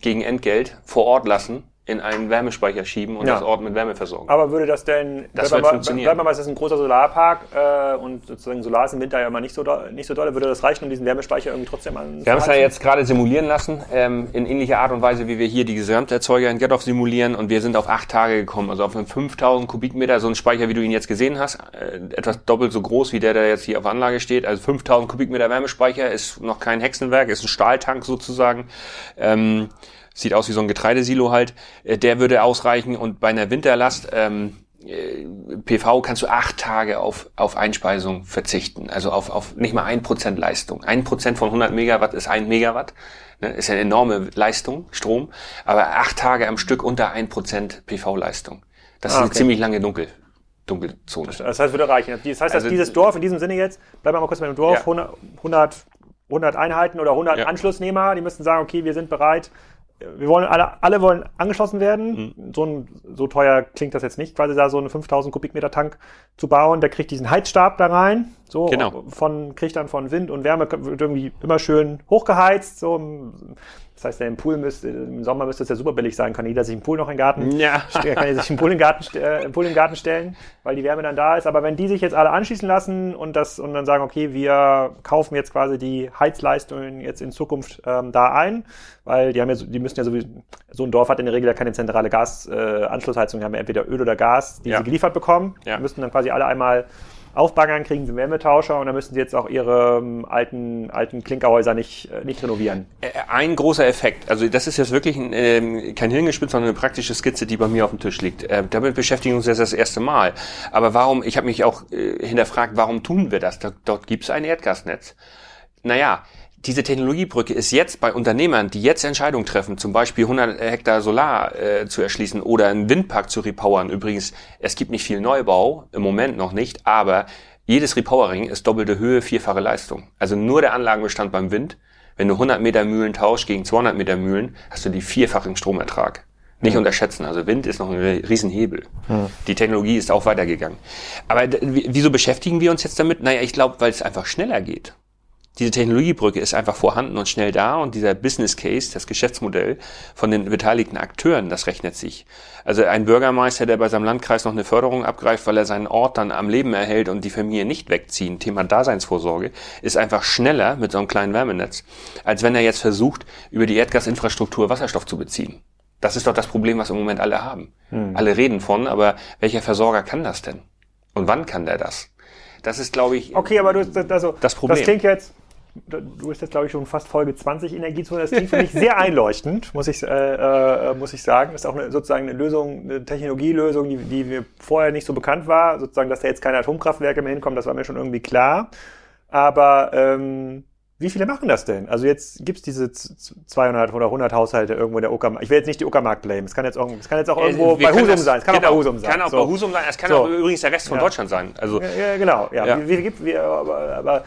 gegen Entgelt vor Ort lassen in einen Wärmespeicher schieben und ja. das Ort mit Wärme versorgen. Aber würde das denn, das wird mal, funktionieren. Bleiben wir mal, es ist ein großer Solarpark äh, und sozusagen Solar ist im Winter ja immer nicht so, nicht so doll, würde das reichen, um diesen Wärmespeicher irgendwie trotzdem an Wir haben es ja jetzt gerade simulieren lassen, ähm, in ähnlicher Art und Weise, wie wir hier die Gesamterzeuger in Gerdorf simulieren und wir sind auf acht Tage gekommen, also auf einen 5000 Kubikmeter, so ein Speicher, wie du ihn jetzt gesehen hast, äh, etwas doppelt so groß, wie der, der jetzt hier auf Anlage steht, also 5000 Kubikmeter Wärmespeicher, ist noch kein Hexenwerk, ist ein Stahltank sozusagen. Ähm, sieht aus wie so ein Getreidesilo halt, äh, der würde ausreichen und bei einer Winterlast ähm, äh, PV kannst du acht Tage auf, auf Einspeisung verzichten, also auf, auf nicht mal ein Prozent Leistung. Ein Prozent von 100 Megawatt ist ein Megawatt, ne, ist ja eine enorme Leistung, Strom, aber acht Tage am Stück unter ein Prozent PV-Leistung. Das ah, ist eine ziemlich lange Dunkel, Dunkelzone. Das heißt, würde reichen. Das heißt, also, dass dieses Dorf in diesem Sinne jetzt, bleiben wir mal kurz bei dem Dorf, ja. 100, 100 Einheiten oder 100 ja. Anschlussnehmer, die müssten sagen, okay, wir sind bereit, wir wollen alle, alle wollen angeschlossen werden. Mhm. So, ein, so teuer klingt das jetzt nicht, quasi da so einen 5000 Kubikmeter Tank zu bauen. Der kriegt diesen Heizstab da rein. So genau. von, kriegt dann von Wind und Wärme, wird irgendwie immer schön hochgeheizt. So das heißt, im Pool müsste, im Sommer müsste es ja super billig sein, kann jeder sich im Pool noch in den Garten, ja. kann sich im Pool, in den Garten, äh, im Pool in den Garten stellen, weil die Wärme dann da ist. Aber wenn die sich jetzt alle anschließen lassen und das und dann sagen, okay, wir kaufen jetzt quasi die Heizleistungen jetzt in Zukunft ähm, da ein, weil die haben ja, die müssen ja sowieso, so ein Dorf hat in der Regel ja keine zentrale Gasanschlussheizung, äh, die haben ja entweder Öl oder Gas, die ja. sie geliefert bekommen, ja. die müssten dann quasi alle einmal aufbaggern, kriegen sie Wärmetauscher und dann müssen sie jetzt auch ihre ähm, alten, alten Klinkerhäuser nicht, äh, nicht renovieren. Ein großer Effekt, also das ist jetzt wirklich ein, äh, kein Hirngespitz, sondern eine praktische Skizze, die bei mir auf dem Tisch liegt. Äh, damit beschäftigen wir uns jetzt das erste Mal. Aber warum, ich habe mich auch äh, hinterfragt, warum tun wir das? Da, dort gibt es ein Erdgasnetz. Naja, diese Technologiebrücke ist jetzt bei Unternehmern, die jetzt Entscheidungen treffen, zum Beispiel 100 Hektar Solar äh, zu erschließen oder einen Windpark zu repowern. Übrigens, es gibt nicht viel Neubau, im Moment noch nicht, aber jedes Repowering ist doppelte Höhe, vierfache Leistung. Also nur der Anlagenbestand beim Wind. Wenn du 100 Meter Mühlen tauschst gegen 200 Meter Mühlen, hast du die vierfachen Stromertrag. Nicht mhm. unterschätzen. Also Wind ist noch ein Riesenhebel. Mhm. Die Technologie ist auch weitergegangen. Aber wieso beschäftigen wir uns jetzt damit? Naja, ich glaube, weil es einfach schneller geht diese Technologiebrücke ist einfach vorhanden und schnell da und dieser Business Case, das Geschäftsmodell von den beteiligten Akteuren, das rechnet sich. Also ein Bürgermeister, der bei seinem Landkreis noch eine Förderung abgreift, weil er seinen Ort dann am Leben erhält und die Familie nicht wegziehen, Thema Daseinsvorsorge, ist einfach schneller mit so einem kleinen Wärmenetz, als wenn er jetzt versucht, über die Erdgasinfrastruktur Wasserstoff zu beziehen. Das ist doch das Problem, was im Moment alle haben. Hm. Alle reden von, aber welcher Versorger kann das denn? Und wann kann der das? Das ist, glaube ich, okay, aber du, also, das Problem. Das klingt jetzt, du bist jetzt, glaube ich, schon fast Folge 20 Energiezone. Das klingt für mich sehr einleuchtend, muss ich, äh, äh, muss ich sagen. Das ist auch eine, sozusagen eine Lösung, eine Technologielösung, die, die mir vorher nicht so bekannt war. Sozusagen, dass da jetzt keine Atomkraftwerke mehr hinkommen, das war mir schon irgendwie klar. Aber ähm, wie viele machen das denn? Also jetzt gibt's diese 200 oder 100 Haushalte irgendwo in der Uckermark. Ich will jetzt nicht die Uckermark blamen. Es kann jetzt auch, es kann jetzt auch äh, irgendwo bei Husum sein. Es kann genau, auch bei Husum sein. Kann auch so. bei Husum sein. Es kann so. auch übrigens der Rest von ja. Deutschland sein. Also ja, ja genau. Ja. ja. Wie, wie gibt, wie, aber, aber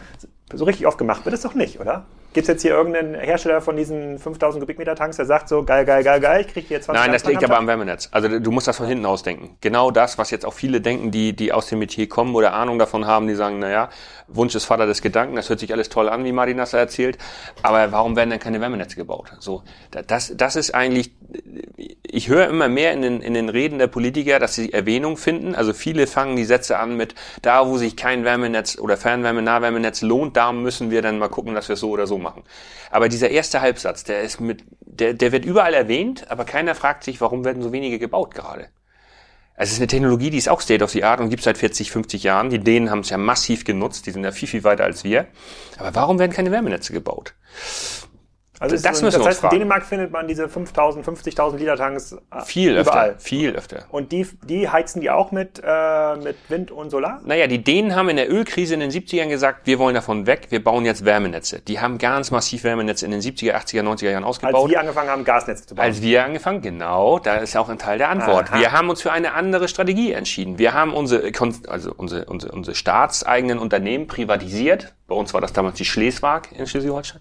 so richtig oft gemacht wird es doch nicht, oder? Gibt es jetzt hier irgendeinen Hersteller von diesen 5000 Kubikmeter Tanks, der sagt so, geil, geil, geil, geil, ich kriege hier 20 Nein, das liegt aber am Wärmenetz. Also du musst das von hinten aus denken. Genau das, was jetzt auch viele denken, die, die aus dem Metier kommen oder Ahnung davon haben, die sagen, naja, Wunsch ist Vater des Gedanken, das hört sich alles toll an, wie Martin das erzählt, aber warum werden denn keine Wärmenetze gebaut? So, das, das ist eigentlich, ich höre immer mehr in den, in den Reden der Politiker, dass sie Erwähnung finden. Also viele fangen die Sätze an mit, da wo sich kein Wärmenetz oder Fernwärme, Nahwärmenetz lohnt, da müssen wir dann mal gucken, dass wir es so oder so machen. Aber dieser erste Halbsatz, der ist mit, der, der wird überall erwähnt, aber keiner fragt sich, warum werden so wenige gebaut gerade. Es ist eine Technologie, die ist auch State of the Art und gibt seit 40, 50 Jahren. Die Dänen haben es ja massiv genutzt, die sind ja viel, viel weiter als wir. Aber warum werden keine Wärmenetze gebaut? Also Das müssen wir das uns heißt, fragen. in Dänemark findet man diese 5000, 50.000 Liter Tanks Viel überall. öfter. Viel öfter. Und die, die heizen die auch mit, äh, mit Wind und Solar? Naja, die Dänen haben in der Ölkrise in den 70ern gesagt, wir wollen davon weg, wir bauen jetzt Wärmenetze. Die haben ganz massiv Wärmenetze in den 70er, 80er, 90er Jahren Als ausgebaut. wir angefangen haben, Gasnetze zu bauen. Als wir angefangen, genau, da ist auch ein Teil der Antwort. Aha. Wir haben uns für eine andere Strategie entschieden. Wir haben unsere, also unsere, unsere, unsere staatseigenen Unternehmen privatisiert. Bei uns war das damals die Schleswag in Schleswig-Holstein.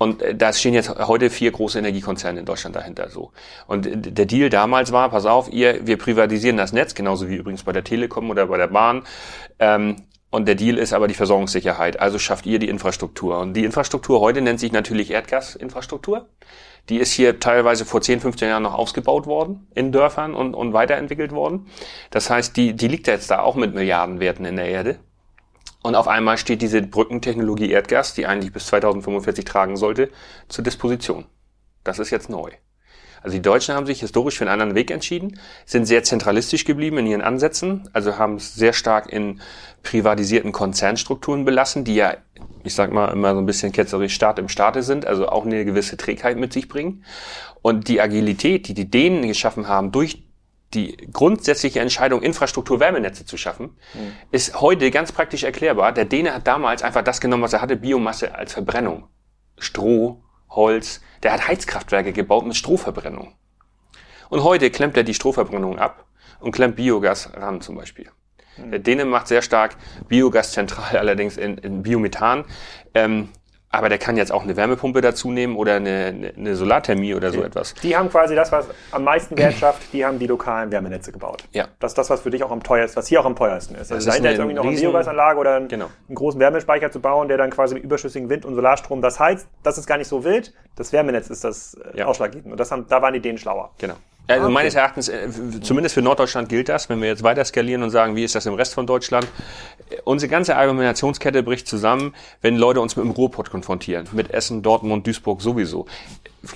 Und äh, da stehen jetzt heute vier große Energiekonzerne in Deutschland dahinter so. Und äh, der Deal damals war, pass auf, ihr, wir privatisieren das Netz, genauso wie übrigens bei der Telekom oder bei der Bahn. Ähm, und der Deal ist aber die Versorgungssicherheit. Also schafft ihr die Infrastruktur. Und die Infrastruktur heute nennt sich natürlich Erdgasinfrastruktur. Die ist hier teilweise vor 10, 15 Jahren noch ausgebaut worden in Dörfern und, und weiterentwickelt worden. Das heißt, die, die liegt jetzt da auch mit Milliardenwerten in der Erde. Und auf einmal steht diese Brückentechnologie Erdgas, die eigentlich bis 2045 tragen sollte, zur Disposition. Das ist jetzt neu. Also die Deutschen haben sich historisch für einen anderen Weg entschieden, sind sehr zentralistisch geblieben in ihren Ansätzen, also haben es sehr stark in privatisierten Konzernstrukturen belassen, die ja, ich sag mal immer so ein bisschen ketzerisch Staat im Staate sind, also auch eine gewisse Trägheit mit sich bringen. Und die Agilität, die die Dänen geschaffen haben durch die grundsätzliche Entscheidung, Infrastruktur-Wärmenetze zu schaffen, ist heute ganz praktisch erklärbar. Der Däne hat damals einfach das genommen, was er hatte, Biomasse als Verbrennung. Stroh, Holz. Der hat Heizkraftwerke gebaut mit Strohverbrennung. Und heute klemmt er die Strohverbrennung ab und klemmt Biogas ran zum Beispiel. Der Däne macht sehr stark Biogas zentral, allerdings in, in Biomethan. Ähm, aber der kann jetzt auch eine Wärmepumpe dazu nehmen oder eine, eine, Solarthermie oder so etwas. Die haben quasi das, was am meisten Wert schafft, die haben die lokalen Wärmenetze gebaut. Ja. Das ist das, was für dich auch am teuersten, was hier auch am teuersten ist. Also ist dahinter jetzt irgendwie noch eine Biogasanlage oder einen, Genau. einen großen Wärmespeicher zu bauen, der dann quasi mit überschüssigem Wind und Solarstrom das heizt. Das ist gar nicht so wild. Das Wärmenetz ist das äh, Ja. ausschlaggebend. Und das haben, da waren die Dänen schlauer. Genau. Also Okay. meines Erachtens, äh, zumindest für Norddeutschland gilt das, wenn wir jetzt weiter skalieren und sagen, wie ist das im Rest von Deutschland? Unsere ganze Argumentationskette bricht zusammen, wenn Leute uns mit dem Ruhrpott konfrontieren. Mit Essen, Dortmund, Duisburg sowieso.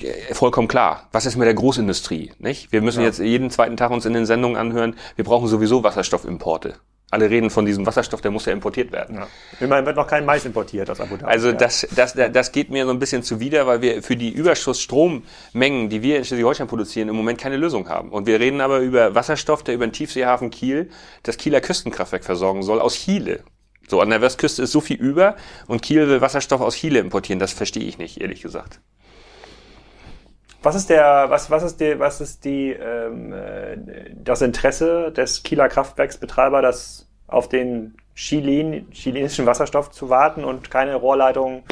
Äh, Vollkommen klar. Was ist mit der Großindustrie? Nicht? Wir müssen jetzt jeden zweiten Tag uns in den Sendungen anhören, wir brauchen sowieso Wasserstoffimporte. Alle reden von diesem Wasserstoff, der muss ja importiert werden. Ja. Immerhin wird noch kein Mais importiert aus Abu Dhabi. Also ja. das, das, das geht mir so ein bisschen zuwider, weil wir für die Überschussstrommengen, die wir in Schleswig-Holstein produzieren, im Moment keine Lösung haben. Und wir reden aber über Wasserstoff, der über den Tiefseehafen Kiel das Kieler Küstenkraftwerk versorgen soll, aus Chile. So, an der Westküste ist so viel über und Kiel will Wasserstoff aus Chile importieren. Das verstehe ich nicht, ehrlich gesagt. Was ist der, was, was ist die, was ist die, ähm, äh, das Interesse des Kieler Kraftwerksbetreiber, das auf den Chilen, chilenischen Wasserstoff zu warten und keine Rohrleitung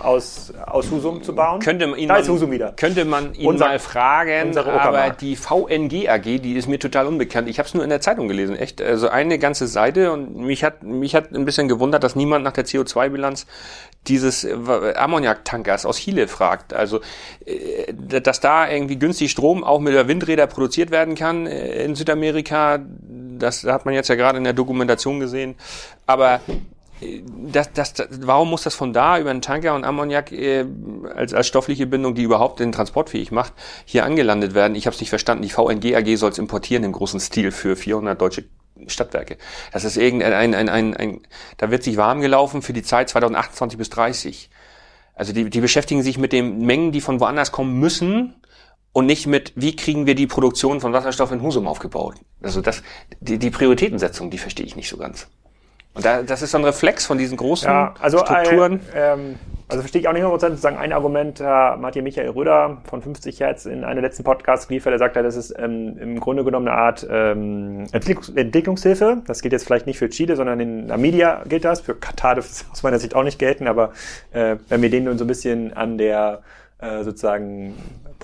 aus, aus Husum zu bauen? Könnte man ihn, da ist Husum wieder. könnte man ihn Unser- mal fragen, aber die VNG AG, die ist mir total unbekannt. Ich habe es nur in der Zeitung gelesen, echt. Also eine ganze Seite und mich hat mich hat ein bisschen gewundert, dass niemand nach der CO2-Bilanz dieses äh, Ammoniak-Tankers aus Chile fragt. Also äh, dass da irgendwie günstig Strom auch mit der Windräder produziert werden kann äh, in Südamerika, das hat man jetzt ja gerade in der Dokumentation gesehen. Aber das, das, das, warum muss das von da über einen Tanker und Ammoniak äh, als, als stoffliche Bindung, die überhaupt den Transport fähig macht, hier angelandet werden? Ich habe es nicht verstanden. Die VNG AG soll es importieren im großen Stil für 400 deutsche Stadtwerke. Das ist irgendein, ein, ein, ein, ein, da wird sich warm gelaufen für die Zeit 2028 bis 30. Also die, die beschäftigen sich mit den Mengen, die von woanders kommen müssen und nicht mit, wie kriegen wir die Produktion von Wasserstoff in Husum aufgebaut. Also das, die, die Prioritätensetzung, die verstehe ich nicht so ganz. Und da, das ist so ein Reflex von diesen großen Ja, also, Strukturen. Äh, ähm, also verstehe ich auch nicht 100%. Sozusagen ein Argument, äh, Martin Michael Röder von 50 Hertz in einer letzten Podcast geliefert, der sagt, ja, das ist ähm, im Grunde genommen eine Art ähm, Entwicklungs Entwicklungshilfe. Das gilt jetzt vielleicht nicht für Chile, sondern in Namibia gilt das. Für Katar dürfte es aus meiner Sicht auch nicht gelten, aber äh, wenn wir denen nun so ein bisschen an der äh, sozusagen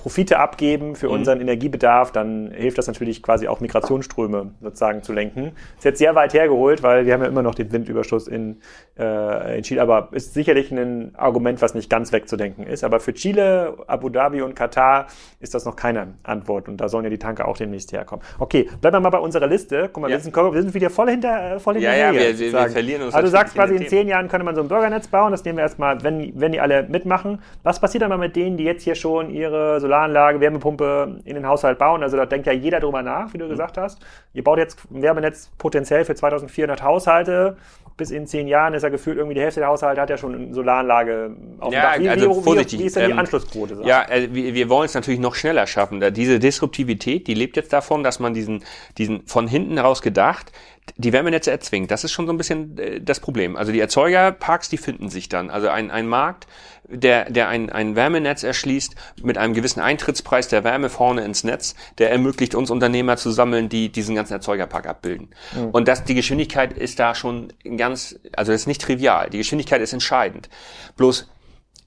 Profite abgeben für unseren Energiebedarf, dann hilft das natürlich quasi auch Migrationsströme sozusagen zu lenken. Ist jetzt sehr weit hergeholt, weil wir haben ja immer noch den Windüberschuss in, äh, in Chile, aber ist sicherlich ein Argument, was nicht ganz wegzudenken ist. Aber für Chile, Abu Dhabi und Katar ist das noch keine Antwort und da sollen ja die Tanker auch demnächst herkommen. Okay, bleiben wir mal bei unserer Liste. Guck mal, Ja. wir, sind, wir sind wieder voll hinter, äh, voll Ja, hinterher. ja, wir- wir- wir verlieren uns Also du sagst quasi, in zehn Jahren könnte man so ein Bürgernetz bauen. Das nehmen wir erstmal, wenn, wenn die alle mitmachen. Was passiert dann mal mit denen, die jetzt hier schon ihre Solaranlage, Wärmepumpe in den Haushalt bauen? Also da denkt ja jeder drüber nach, wie du gesagt hast. Ihr baut jetzt ein Wärmenetz potenziell für 2400 Haushalte. bis in zehn Jahren ist ja gefühlt irgendwie die Hälfte der Haushalte hat ja schon eine Solaranlage auf dem Ja, Dach. Wie, also wie, vorsichtig, Wie, wie ist denn die ähm, Anschlussquote? so? Ja, äh, wir, wir wollen es natürlich noch schneller schaffen. Diese Disruptivität, die lebt jetzt davon, dass man diesen, diesen von hinten heraus gedacht, die Wärmenetze erzwingt. Das ist schon so ein bisschen äh, das Problem. Also die Erzeugerparks, die finden sich dann. Also ein, ein Markt, der, der ein, ein Wärmenetz erschließt mit einem gewissen Eintrittspreis der Wärme vorne ins Netz, der ermöglicht uns Unternehmer zu sammeln, die diesen ganzen Erzeugerpark abbilden. Und das, die Geschwindigkeit ist da schon ganz, also das ist nicht trivial. Die Geschwindigkeit ist entscheidend. Bloß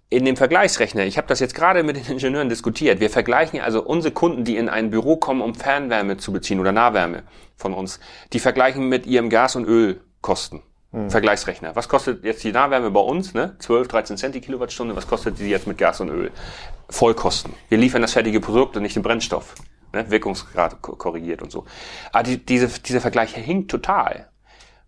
in dem Vergleichsrechner, ich habe das jetzt gerade mit den Ingenieuren diskutiert, wir vergleichen also unsere Kunden, die in ein Büro kommen, um Fernwärme zu beziehen oder Nahwärme von uns, die vergleichen mit ihrem Gas- und Ölkosten. Vergleichsrechner. Was kostet jetzt die Nahwärme bei uns? Ne? 12, 13 Cent die Kilowattstunde. Was kostet die jetzt mit Gas und Öl? Vollkosten. Wir liefern das fertige Produkt und nicht den Brennstoff. Ne? Wirkungsgrad ko- korrigiert und so. Aber die, diese, dieser Vergleich hinkt total.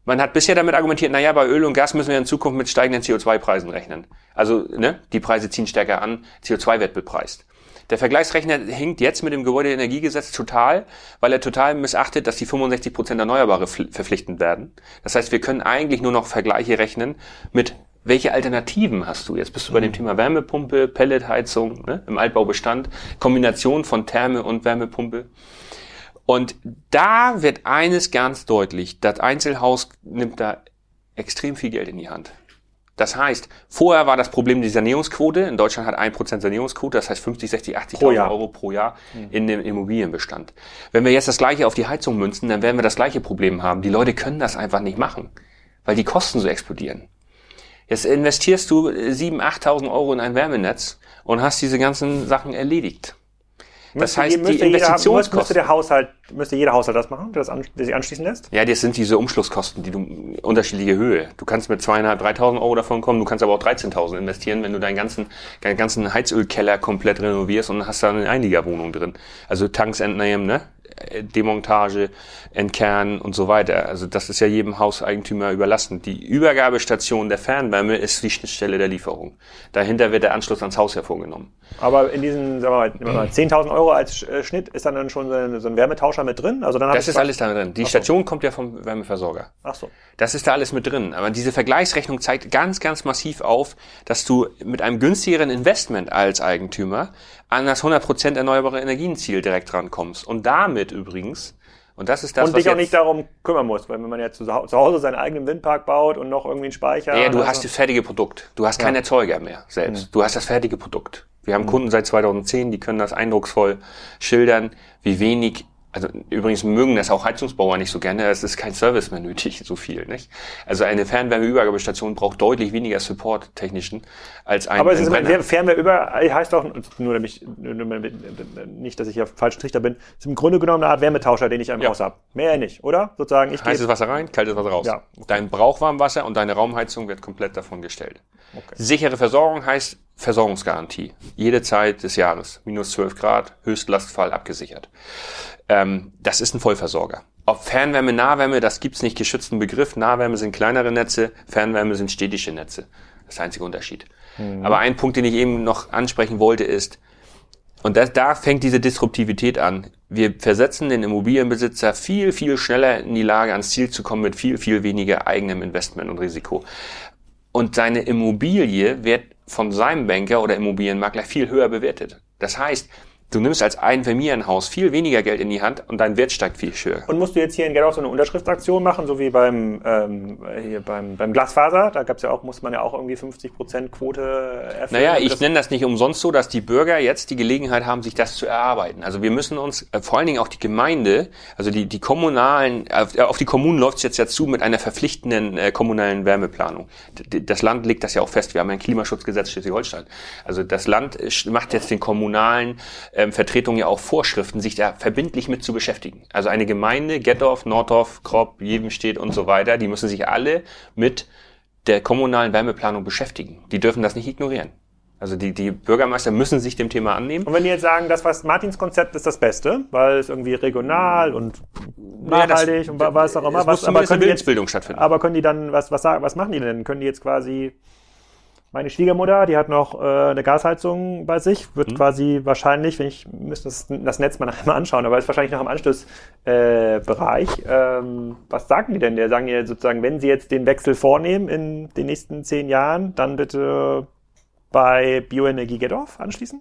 Man hat bisher damit argumentiert, naja, bei Öl und Gas müssen wir in Zukunft mit steigenden CO2-Preisen rechnen. Also, ne, die Preise ziehen stärker an, CO2 wird bepreist. Der Vergleichsrechner hinkt jetzt mit dem Gebäudeenergiegesetz total, weil er total missachtet, dass die 65 Prozent Erneuerbare fl- verpflichtend werden. Das heißt, wir können eigentlich nur noch Vergleiche rechnen mit welche Alternativen hast du? Jetzt bist du bei dem Thema Wärmepumpe, Pelletheizung ne, im Altbaubestand, Kombination von Therme und Wärmepumpe. Und da wird eines ganz deutlich, das Einzelhaus nimmt da extrem viel Geld in die Hand. Das heißt, vorher war das Problem die Sanierungsquote. In Deutschland hat 1% Sanierungsquote, das heißt 50, 60, 80.000 Pro Jahr. Euro pro Jahr in dem Immobilienbestand. Wenn wir jetzt das gleiche auf die Heizung münzen, dann werden wir das gleiche Problem haben. Die Leute können das einfach nicht machen, weil die Kosten so explodieren. Jetzt investierst du 7.000, 8.000 Euro in ein Wärmenetz und hast diese ganzen Sachen erledigt. Das Müsste heißt, je- die jeder- Müsste Investitionskosten. der Haushalt, müsste jeder Haushalt das machen, der, das an, der sich anschließen lässt? Ja, das sind diese Umschlusskosten, die du unterschiedliche Höhe. Du kannst mit zweieinhalb, 3.000 Euro davon kommen, du kannst aber auch 13.000 investieren, wenn du deinen ganzen, deinen ganzen Heizölkeller komplett renovierst und hast da eine Einliegerwohnung drin. Also Tanks entnehmen, ne? Demontage, Entkernen und so weiter. Also das ist ja jedem Hauseigentümer überlassen. Die Übergabestation der Fernwärme ist die Schnittstelle der Lieferung. Dahinter wird der Anschluss ans Haus hervorgenommen. Aber in diesen, sagen wir mal, nehmen wir mal 10.000 Euro als äh, Schnitt ist dann, dann schon so ein, so ein Wärmetauscher mit drin? Also dann Das ist alles da drin. Die Station kommt ja vom Wärmeversorger. Ach so. Das ist da alles mit drin. Aber diese Vergleichsrechnung zeigt ganz, ganz massiv auf, dass du mit einem günstigeren Investment als Eigentümer an das 100% erneuerbare Energienziel direkt rankommst. Und damit übrigens, und das ist das, und was dich auch nicht darum kümmern musst, weil wenn man ja zu, zu Hause seinen eigenen Windpark baut und noch irgendwie einen Speicher. Ja, du hast so. das fertige Produkt. Du hast keinen Erzeuger mehr selbst. Du hast das fertige Produkt. Wir haben Kunden seit 2010, die können das eindrucksvoll schildern, wie wenig, also übrigens mögen das auch Heizungsbauer nicht so gerne, es ist kein Service mehr nötig, so viel, nicht? Also eine Fernwärmeübergabestation braucht deutlich weniger Support technischen als ein, Aber es ist Brenner. Fern- Fernwärme überall heißt doch, nur damit ich, nur damit, nicht, dass ich hier falsch Trichter bin, ist im Grunde genommen eine Art Wärmetauscher, den ich am Ja. Haus habe. Mehr nicht, oder? Sozusagen, ich gehe Heißes Wasser rein, kaltes Wasser raus. Ja, okay. Dein Brauchwarmwasser und deine Raumheizung wird komplett davon gestellt. Sichere Versorgung heißt Versorgungsgarantie. Jede Zeit des Jahres. Minus 12 Grad, Höchstlastfall abgesichert. Ähm, das ist ein Vollversorger. Ob Fernwärme, Nahwärme, das gibt's nicht geschützten Begriff. Nahwärme sind kleinere Netze, Fernwärme sind städtische Netze. Das ist der einzige Unterschied. Aber ein Punkt, den ich eben noch ansprechen wollte, ist, und das, da fängt diese Disruptivität an. Wir versetzen den Immobilienbesitzer viel, viel schneller in die Lage, ans Ziel zu kommen mit viel, viel weniger eigenem Investment und Risiko. Und seine Immobilie wird von seinem Banker oder Immobilienmakler viel höher bewertet. Das heißt, du nimmst als Einfamilienhaus viel weniger Geld in die Hand und dein Wert steigt viel höher. Und musst du jetzt hier in Gerau so eine Unterschriftsaktion machen, so wie beim, ähm, hier beim, beim Glasfaser? Da gab's ja auch, muss man ja auch irgendwie 50% Quote erfüllen. Naja, ich nenne das nicht umsonst so, dass die Bürger jetzt die Gelegenheit haben, sich das zu erarbeiten. Also wir müssen uns, äh, vor allen Dingen auch die Gemeinde, also die, die kommunalen, auf, äh, auf die Kommunen läuft es jetzt ja zu mit einer verpflichtenden äh, kommunalen Wärmeplanung. D- Das Land legt das ja auch fest. Wir haben ein Klimaschutzgesetz Schleswig-Holstein. Also das Land äh, macht jetzt den kommunalen ähm, Vertretungen ja auch Vorschriften, sich da verbindlich mit zu beschäftigen. Also eine Gemeinde, Gettorf, Nordorf, Kropp, Jevenstedt und so weiter, die müssen sich alle mit der kommunalen Wärmeplanung beschäftigen. Die dürfen das nicht ignorieren. Also die, die Bürgermeister müssen sich dem Thema annehmen. Und wenn die jetzt sagen, das was Martins Konzept ist das Beste, weil es irgendwie regional und Ja, das- nachhaltig und wa- was auch immer, Es was, muss zumindest eine können die jetzt, stattfinden. aber können die dann, was, was sagen, was machen die denn? Können die jetzt quasi meine Schwiegermutter, die hat noch äh, eine Gasheizung bei sich, wird mhm. quasi wahrscheinlich, wenn ich müsste das, das Netz mal nachher mal anschauen, aber ist wahrscheinlich noch im Anschlussbereich. Äh, ähm, was sagen die denn? Der sagen ja sozusagen, wenn sie jetzt den Wechsel vornehmen in den nächsten zehn Jahren, dann bitte bei Bioenergie Gettorf anschließen?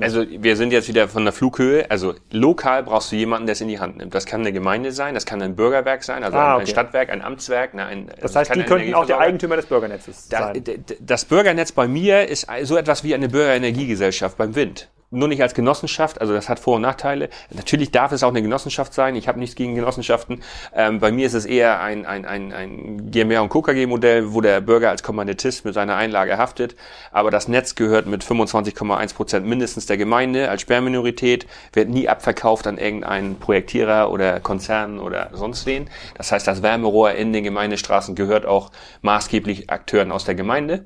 Also wir sind jetzt wieder von der Flughöhe. Also lokal brauchst du jemanden, der es in die Hand nimmt. Das kann eine Gemeinde sein, das kann ein Bürgerwerk sein, also ah, okay. ein Stadtwerk, ein Amtswerk. Ne, ein, das heißt, die könnten auch der Eigentümer des Bürgernetzes sein. Das, das Bürgernetz bei mir ist so etwas wie eine Bürgerenergiegesellschaft beim Wind nur nicht als Genossenschaft, also das hat Vor- und Nachteile. Natürlich darf es auch eine Genossenschaft sein. Ich habe nichts gegen Genossenschaften. Ähm, bei mir ist es eher ein, ein, ein, ein GmbH- und KKG-Modell, wo der Bürger als Kommanditist mit seiner Einlage haftet. Aber das Netz gehört mit 25,1 Prozent mindestens der Gemeinde als Sperrminorität, wird nie abverkauft an irgendeinen Projektierer oder Konzern oder sonst wen. Das heißt, das Wärmerohr in den Gemeindestraßen gehört auch maßgeblich Akteuren aus der Gemeinde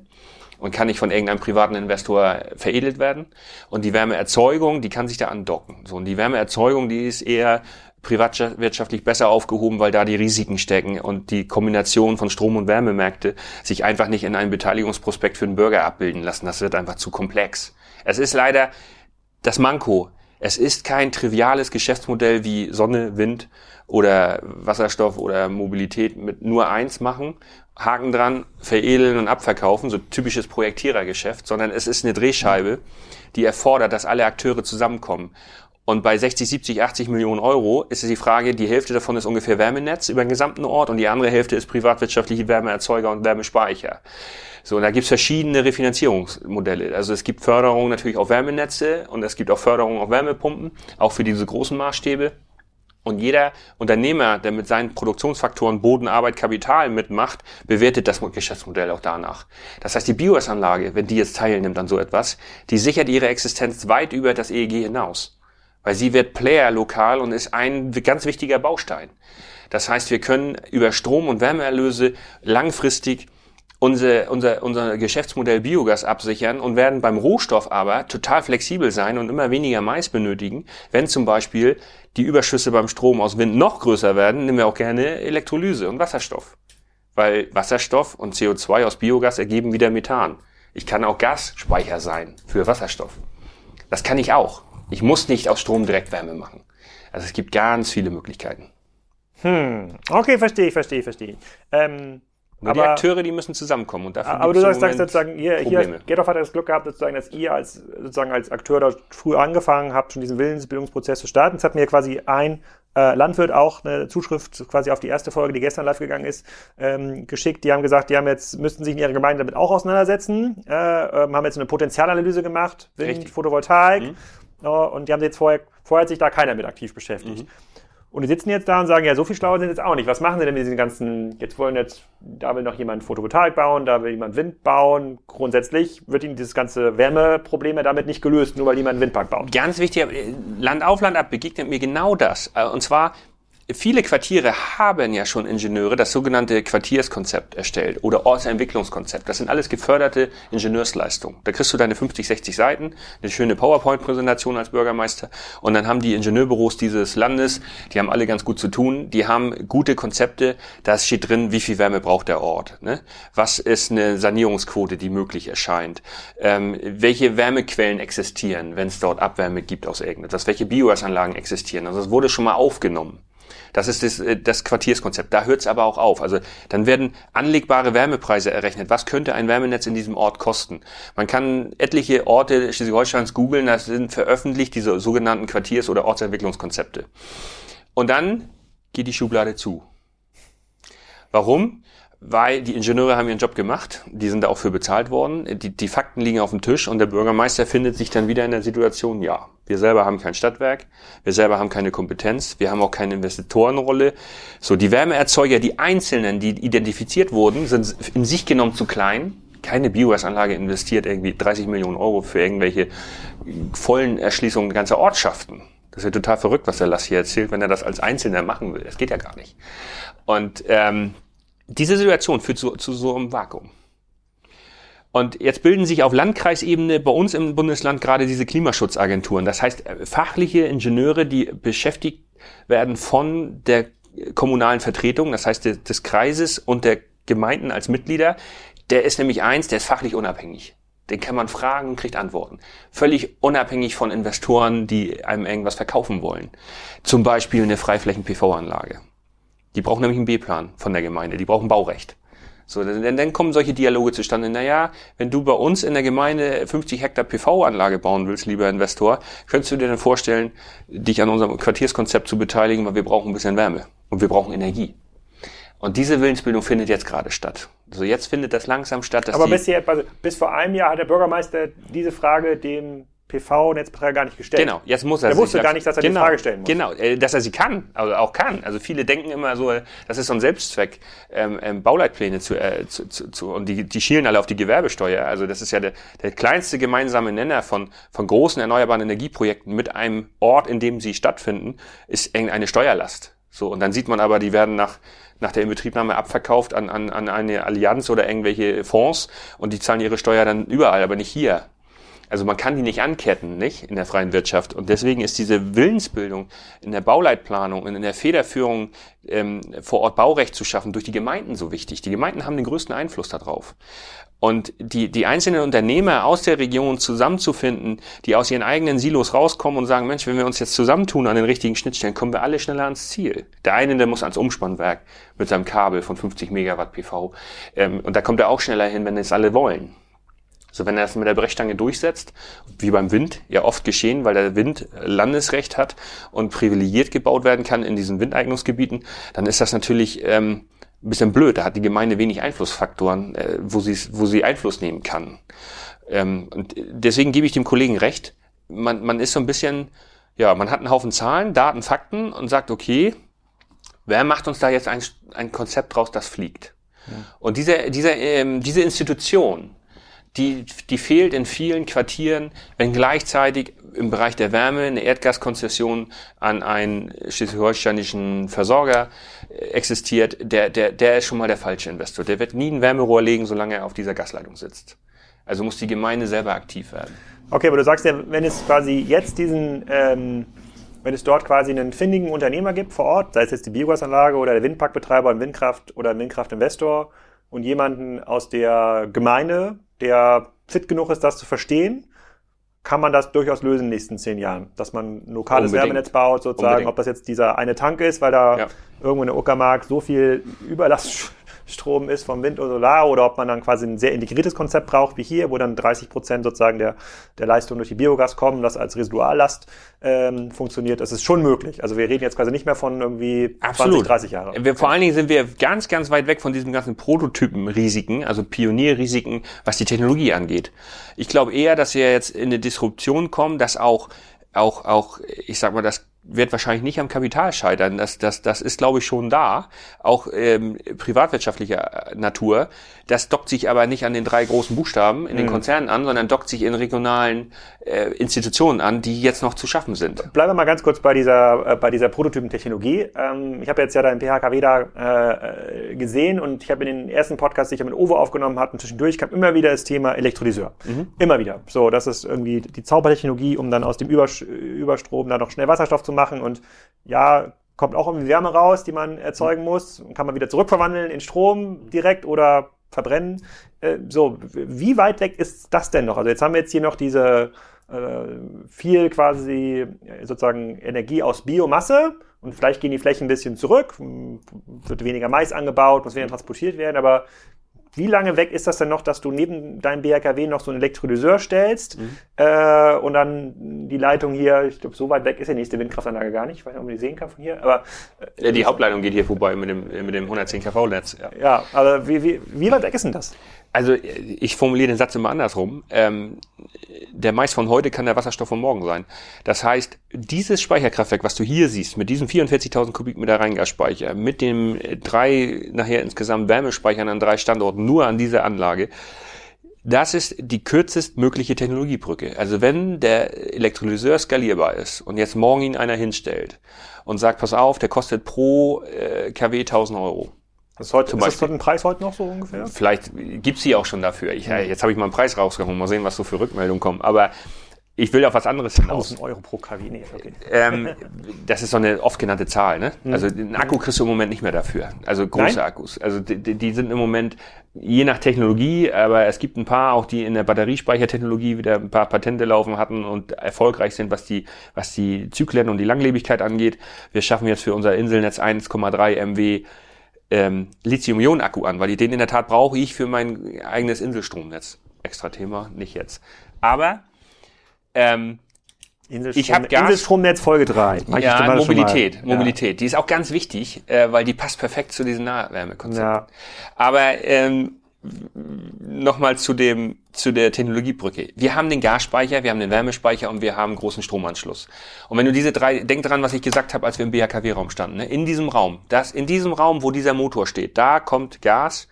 und kann nicht von irgendeinem privaten Investor veredelt werden. Und die Wärmeerzeugung, die kann sich da andocken. So, und die Wärmeerzeugung, die ist eher privatwirtschaftlich besser aufgehoben, weil da die Risiken stecken und die Kombination von Strom- und Wärmemärkte sich einfach nicht in einem Beteiligungsprospekt für den Bürger abbilden lassen. Das wird einfach zu komplex. Es ist leider das Manko. Es ist kein triviales Geschäftsmodell wie Sonne, Wind oder Wasserstoff oder Mobilität mit nur eins machen, Haken dran, veredeln und abverkaufen, so typisches Projektierergeschäft, sondern es ist eine Drehscheibe, die erfordert, dass alle Akteure zusammenkommen. Und bei 60, 70, 80 Millionen Euro ist es die Frage, die Hälfte davon ist ungefähr Wärmenetz über den gesamten Ort und die andere Hälfte ist privatwirtschaftliche Wärmeerzeuger und Wärmespeicher. So, und da gibt's verschiedene Refinanzierungsmodelle. Also es gibt Förderungen natürlich auf Wärmenetze und es gibt auch Förderungen auf Wärmepumpen, auch für diese großen Maßstäbe. Und jeder Unternehmer, der mit seinen Produktionsfaktoren Boden, Arbeit, Kapital mitmacht, bewertet das Geschäftsmodell auch danach. Das heißt, die BioS-Anlage, wenn die jetzt teilnimmt an so etwas, die sichert ihre Existenz weit über das EEG hinaus. Weil sie wird Player lokal und ist ein ganz wichtiger Baustein. Das heißt, wir können über Strom- und Wärmeerlöse langfristig unser, unser, unser Geschäftsmodell Biogas absichern und werden beim Rohstoff aber total flexibel sein und immer weniger Mais benötigen. Wenn zum Beispiel die Überschüsse beim Strom aus Wind noch größer werden, nehmen wir auch gerne Elektrolyse und Wasserstoff. Weil Wasserstoff und CO2 aus Biogas ergeben wieder Methan. Ich kann auch Gasspeicher sein für Wasserstoff. Das kann ich auch. Ich muss nicht aus Strom direkt Wärme machen. Also es gibt ganz viele Möglichkeiten. Hm, okay, verstehe ich, verstehe ich, verstehe. Ähm nur aber, die Akteure, die müssen zusammenkommen und dafür Aber du sagst, sagst sozusagen, ihr, hier, Gerdoff hat das Glück gehabt, sozusagen, dass ihr als, sozusagen als Akteur da früh angefangen habt, schon diesen Willensbildungsprozess zu starten. Es hat mir quasi ein äh, Landwirt auch eine Zuschrift quasi auf die erste Folge, die gestern live gegangen ist, ähm, geschickt. Die haben gesagt, die haben jetzt, müssten sich in ihrer Gemeinde damit auch auseinandersetzen, äh, äh, haben jetzt eine Potenzialanalyse gemacht, Wind, Richtig. Photovoltaik. Mhm. Und die haben jetzt vorher, vorher hat sich da keiner mit aktiv beschäftigt. Mhm. Und die sitzen jetzt da und sagen, ja, so viel schlauer sind jetzt auch nicht. Was machen sie denn mit diesen ganzen, jetzt wollen jetzt, da will noch jemand Photovoltaik bauen, da will jemand Wind bauen. Grundsätzlich wird ihnen dieses ganze Wärmeproblem ja damit nicht gelöst, nur weil jemand einen Windpark baut. Ganz wichtig, Land auf Land ab begegnet mir genau das. Äh, und zwar, Viele Quartiere haben ja schon Ingenieure das sogenannte Quartierskonzept erstellt oder Ortsentwicklungskonzept. Das sind alles geförderte Ingenieursleistungen. Da kriegst du deine 50, 60 Seiten, eine schöne PowerPoint-Präsentation als Bürgermeister und dann haben die Ingenieurbüros dieses Landes, die haben alle ganz gut zu tun, die haben gute Konzepte, da steht drin, wie viel Wärme braucht der Ort, ne? was ist eine Sanierungsquote, die möglich erscheint, ähm, welche Wärmequellen existieren, wenn es dort Abwärme gibt aus irgendetwas, welche Biogasanlagen existieren. Also das wurde schon mal aufgenommen. Das ist das, äh, das Quartierskonzept. Da hört es aber auch auf. Also dann werden anlegbare Wärmepreise errechnet. Was könnte ein Wärmenetz in diesem Ort kosten? Man kann etliche Orte Schleswig-Holsteins googeln, das sind veröffentlicht diese sogenannten Quartiers- oder Ortsentwicklungskonzepte. Und dann geht die Schublade zu. Warum? Weil die Ingenieure haben ihren Job gemacht, die sind auch für bezahlt worden, die, die Fakten liegen auf dem Tisch und der Bürgermeister findet sich dann wieder in der Situation, ja, wir selber haben kein Stadtwerk, wir selber haben keine Kompetenz, wir haben auch keine Investorenrolle. So, die Wärmeerzeuger, die einzelnen, die identifiziert wurden, sind in sich genommen zu klein. Keine Biogasanlage investiert irgendwie 30 Millionen Euro für irgendwelche vollen Erschließungen ganzer Ortschaften. Das ist ja total verrückt, was der Lass hier erzählt, wenn er das als Einzelner machen will. Das geht ja gar nicht. Und ähm, diese Situation führt zu, zu so einem Vakuum. Und jetzt bilden sich auf Landkreisebene bei uns im Bundesland gerade diese Klimaschutzagenturen. Das heißt, äh, fachliche Ingenieure, die beschäftigt werden von der kommunalen Vertretung, das heißt des Kreises und der Gemeinden als Mitglieder, Der ist nämlich eins, der ist fachlich unabhängig. Den kann man fragen und kriegt Antworten. Völlig unabhängig von Investoren, die einem irgendwas verkaufen wollen. Zum Beispiel eine Freiflächen-PV-Anlage. Die brauchen nämlich einen B-Plan von der Gemeinde. Die brauchen Baurecht. So, dann, dann kommen solche Dialoge zustande. Naja, wenn du bei uns in der Gemeinde 50 Hektar PV-Anlage bauen willst, lieber Investor, könntest du dir dann vorstellen, dich an unserem Quartierskonzept zu beteiligen, weil wir brauchen ein bisschen Wärme und wir brauchen Energie. Und diese Willensbildung findet jetzt gerade statt. So also jetzt findet das langsam statt. Aber bis, hier, also bis vor einem Jahr hat der Bürgermeister diese Frage dem PV-Netzbetreiber gar nicht gestellt. Genau, jetzt muss er Er wusste gar nicht, dass er genau, die Frage stellen muss. Genau, äh, dass er sie kann, also auch kann. Also viele denken immer so, das ist so ein Selbstzweck, ähm, ähm, Bauleitpläne zu, äh, zu, zu, zu und die, die schielen alle auf die Gewerbesteuer. Also das ist ja der, der kleinste gemeinsame Nenner von, von großen erneuerbaren Energieprojekten mit einem Ort, in dem sie stattfinden, ist irgendeine Steuerlast. So, und dann sieht man aber, die werden nach, nach der Inbetriebnahme abverkauft an, an, an eine Allianz oder irgendwelche Fonds und die zahlen ihre Steuer dann überall, aber nicht hier. Also man kann die nicht anketten, nicht in der freien Wirtschaft. Und deswegen ist diese Willensbildung in der Bauleitplanung und in der Federführung ähm, vor Ort Baurecht zu schaffen durch die Gemeinden so wichtig. Die Gemeinden haben den größten Einfluss darauf. Und die, die einzelnen Unternehmer aus der Region zusammenzufinden, die aus ihren eigenen Silos rauskommen und sagen, Mensch, wenn wir uns jetzt zusammentun an den richtigen Schnittstellen, kommen wir alle schneller ans Ziel. Der eine, der muss ans Umspannwerk mit seinem Kabel von 50 Megawatt PV. Ähm, und da kommt er auch schneller hin, wenn es alle wollen. So, wenn er das mit der Brechstange durchsetzt, wie beim Wind ja oft geschehen, weil der Wind Landesrecht hat und privilegiert gebaut werden kann in diesen Windeignungsgebieten, dann ist das natürlich ähm, ein bisschen blöd. Da hat die Gemeinde wenig Einflussfaktoren, äh, wo, sie, wo sie Einfluss nehmen kann. Ähm, und deswegen gebe ich dem Kollegen recht. Man, man ist so ein bisschen, ja, man hat einen Haufen Zahlen, Daten, Fakten und sagt, okay, wer macht uns da jetzt ein, ein Konzept draus, das fliegt? Ja. Und diese, diese, ähm, diese Institution, die, die fehlt in vielen Quartieren, wenn gleichzeitig im Bereich der Wärme eine Erdgaskonzession an einen schleswig-holsteinischen Versorger äh, existiert, der, der, der ist schon mal der falsche Investor. Der wird nie ein Wärmerohr legen, solange er auf dieser Gasleitung sitzt. Also muss die Gemeinde selber aktiv werden. Okay, aber du sagst ja, wenn es quasi jetzt diesen, ähm, wenn es dort quasi einen findigen Unternehmer gibt vor Ort, sei es jetzt die Biogasanlage oder der Windparkbetreiber, ein Windkraft oder ein Windkraftinvestor und jemanden aus der Gemeinde, der fit genug ist, das zu verstehen, kann man das durchaus lösen in den nächsten zehn Jahren. Dass man ein lokales Unbedingt. Wärmenetz baut, sozusagen, Unbedingt. ob das jetzt dieser eine Tank ist, weil da ja. irgendwo in der Uckermark so viel Überlast Strom ist vom Wind oder Solar oder ob man dann quasi ein sehr integriertes Konzept braucht wie hier, wo dann 30 Prozent sozusagen der, der Leistung durch die Biogas kommen, das als Residuallast ähm, funktioniert. Das ist schon möglich. Also wir reden jetzt quasi nicht mehr von irgendwie Absolut. 20, 30 Jahren. Wir, vor allen Dingen sind wir ganz, ganz weit weg von diesem ganzen Prototypen-Risiken, also Pionierrisiken, was die Technologie angeht. Ich glaube eher, dass wir jetzt in eine Disruption kommen, dass auch auch, auch, ich sag mal, das wird wahrscheinlich nicht am Kapital scheitern. Das, das, das ist, glaube ich, schon da, auch ähm, privatwirtschaftlicher Natur. Das dockt sich aber nicht an den drei großen Buchstaben in den mhm. Konzernen an, sondern dockt sich in regionalen äh, Institutionen an, die jetzt noch zu schaffen sind. Bleiben wir mal ganz kurz bei dieser, äh, bei dieser Prototypentechnologie. Ähm, ich habe jetzt ja deinen PHKW da äh, gesehen und ich habe in den ersten Podcasts, die ich mit Ovo aufgenommen hatte, zwischendurch kam immer wieder das Thema Elektrolyseur. Mhm. Immer wieder. So, das ist irgendwie die Zaubertechnologie, um dann aus dem Überstrom da noch schnell Wasserstoff zu machen und ja, kommt auch irgendwie Wärme raus, die man erzeugen muss, kann man wieder zurückverwandeln in Strom direkt oder verbrennen. Äh, so, wie weit weg ist das denn noch? Also jetzt haben wir jetzt hier noch diese äh, viel quasi sozusagen Energie aus Biomasse und vielleicht gehen die Flächen ein bisschen zurück, wird weniger Mais angebaut, muss weniger transportiert werden, aber wie lange weg ist das denn noch, dass du neben deinem BRKW noch so einen Elektrolyseur stellst mhm. äh, und dann die Leitung hier, ich glaube, so weit weg ist die nächste Windkraftanlage gar nicht, ich weiß nicht, ob man die sehen kann von hier, aber... Äh, ja, die Hauptleitung geht hier vorbei mit dem, mit dem 110 kV-Netz. Ja, ja aber wie, wie, wie weit weg ist denn das? Also ich formuliere den Satz immer andersrum. Ähm, der Mais von heute kann der Wasserstoff von morgen sein. Das heißt, dieses Speicherkraftwerk, was du hier siehst, mit diesem 44.000 Kubikmeter Reingasspeicher, mit dem drei nachher insgesamt Wärmespeichern an drei Standorten, nur an dieser Anlage, das ist die kürzest mögliche Technologiebrücke. Also wenn der Elektrolyseur skalierbar ist und jetzt morgen ihn einer hinstellt und sagt, pass auf, der kostet pro äh, KW 1000 Euro das ist, heute, Zum ist das ein Preis heute noch so ungefähr? Vielleicht gibt's sie auch schon dafür. Ich, Jetzt habe ich mal einen Preis rausgehauen, mal sehen, was so für Rückmeldungen kommen. Aber ich will auf was anderes hinaus. 1000 Euro pro KW, nee, okay. Ähm, das ist so eine oft genannte Zahl, ne? Also den Akku kriegst du im Moment nicht mehr dafür. Also große Nein? Akkus. Also die, die die sind im Moment je nach Technologie, aber es gibt ein paar auch, die in der Batteriespeichertechnologie wieder ein paar Patente laufen hatten und erfolgreich sind, was die, was die Zyklen und die Langlebigkeit angeht. Wir schaffen jetzt für unser Inselnetz 1,3 MW ähm, Lithium-Ionen-Akku an, weil den in der Tat brauche ich für mein eigenes Inselstromnetz. Extra Thema, nicht jetzt. Aber ähm, Inselstrom, Ich hab Gas- Inselstromnetz Folge 3. Mach ich ja, Mobilität, Ja. Mobilität. Die ist auch ganz wichtig, äh, weil die passt perfekt zu diesen Nahwärmekonzepten. Ja. Aber ähm, nochmal zu dem zu der Technologiebrücke. Wir haben den Gasspeicher, wir haben den Wärmespeicher und wir haben großen Stromanschluss. Und wenn du diese drei, denk dran, was ich gesagt habe, als wir im BHKW-Raum standen. Ne? In diesem Raum, das in diesem Raum, wo dieser Motor steht, da kommt Gas,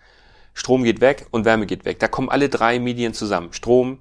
Strom geht weg und Wärme geht weg. Da kommen alle drei Medien zusammen: Strom,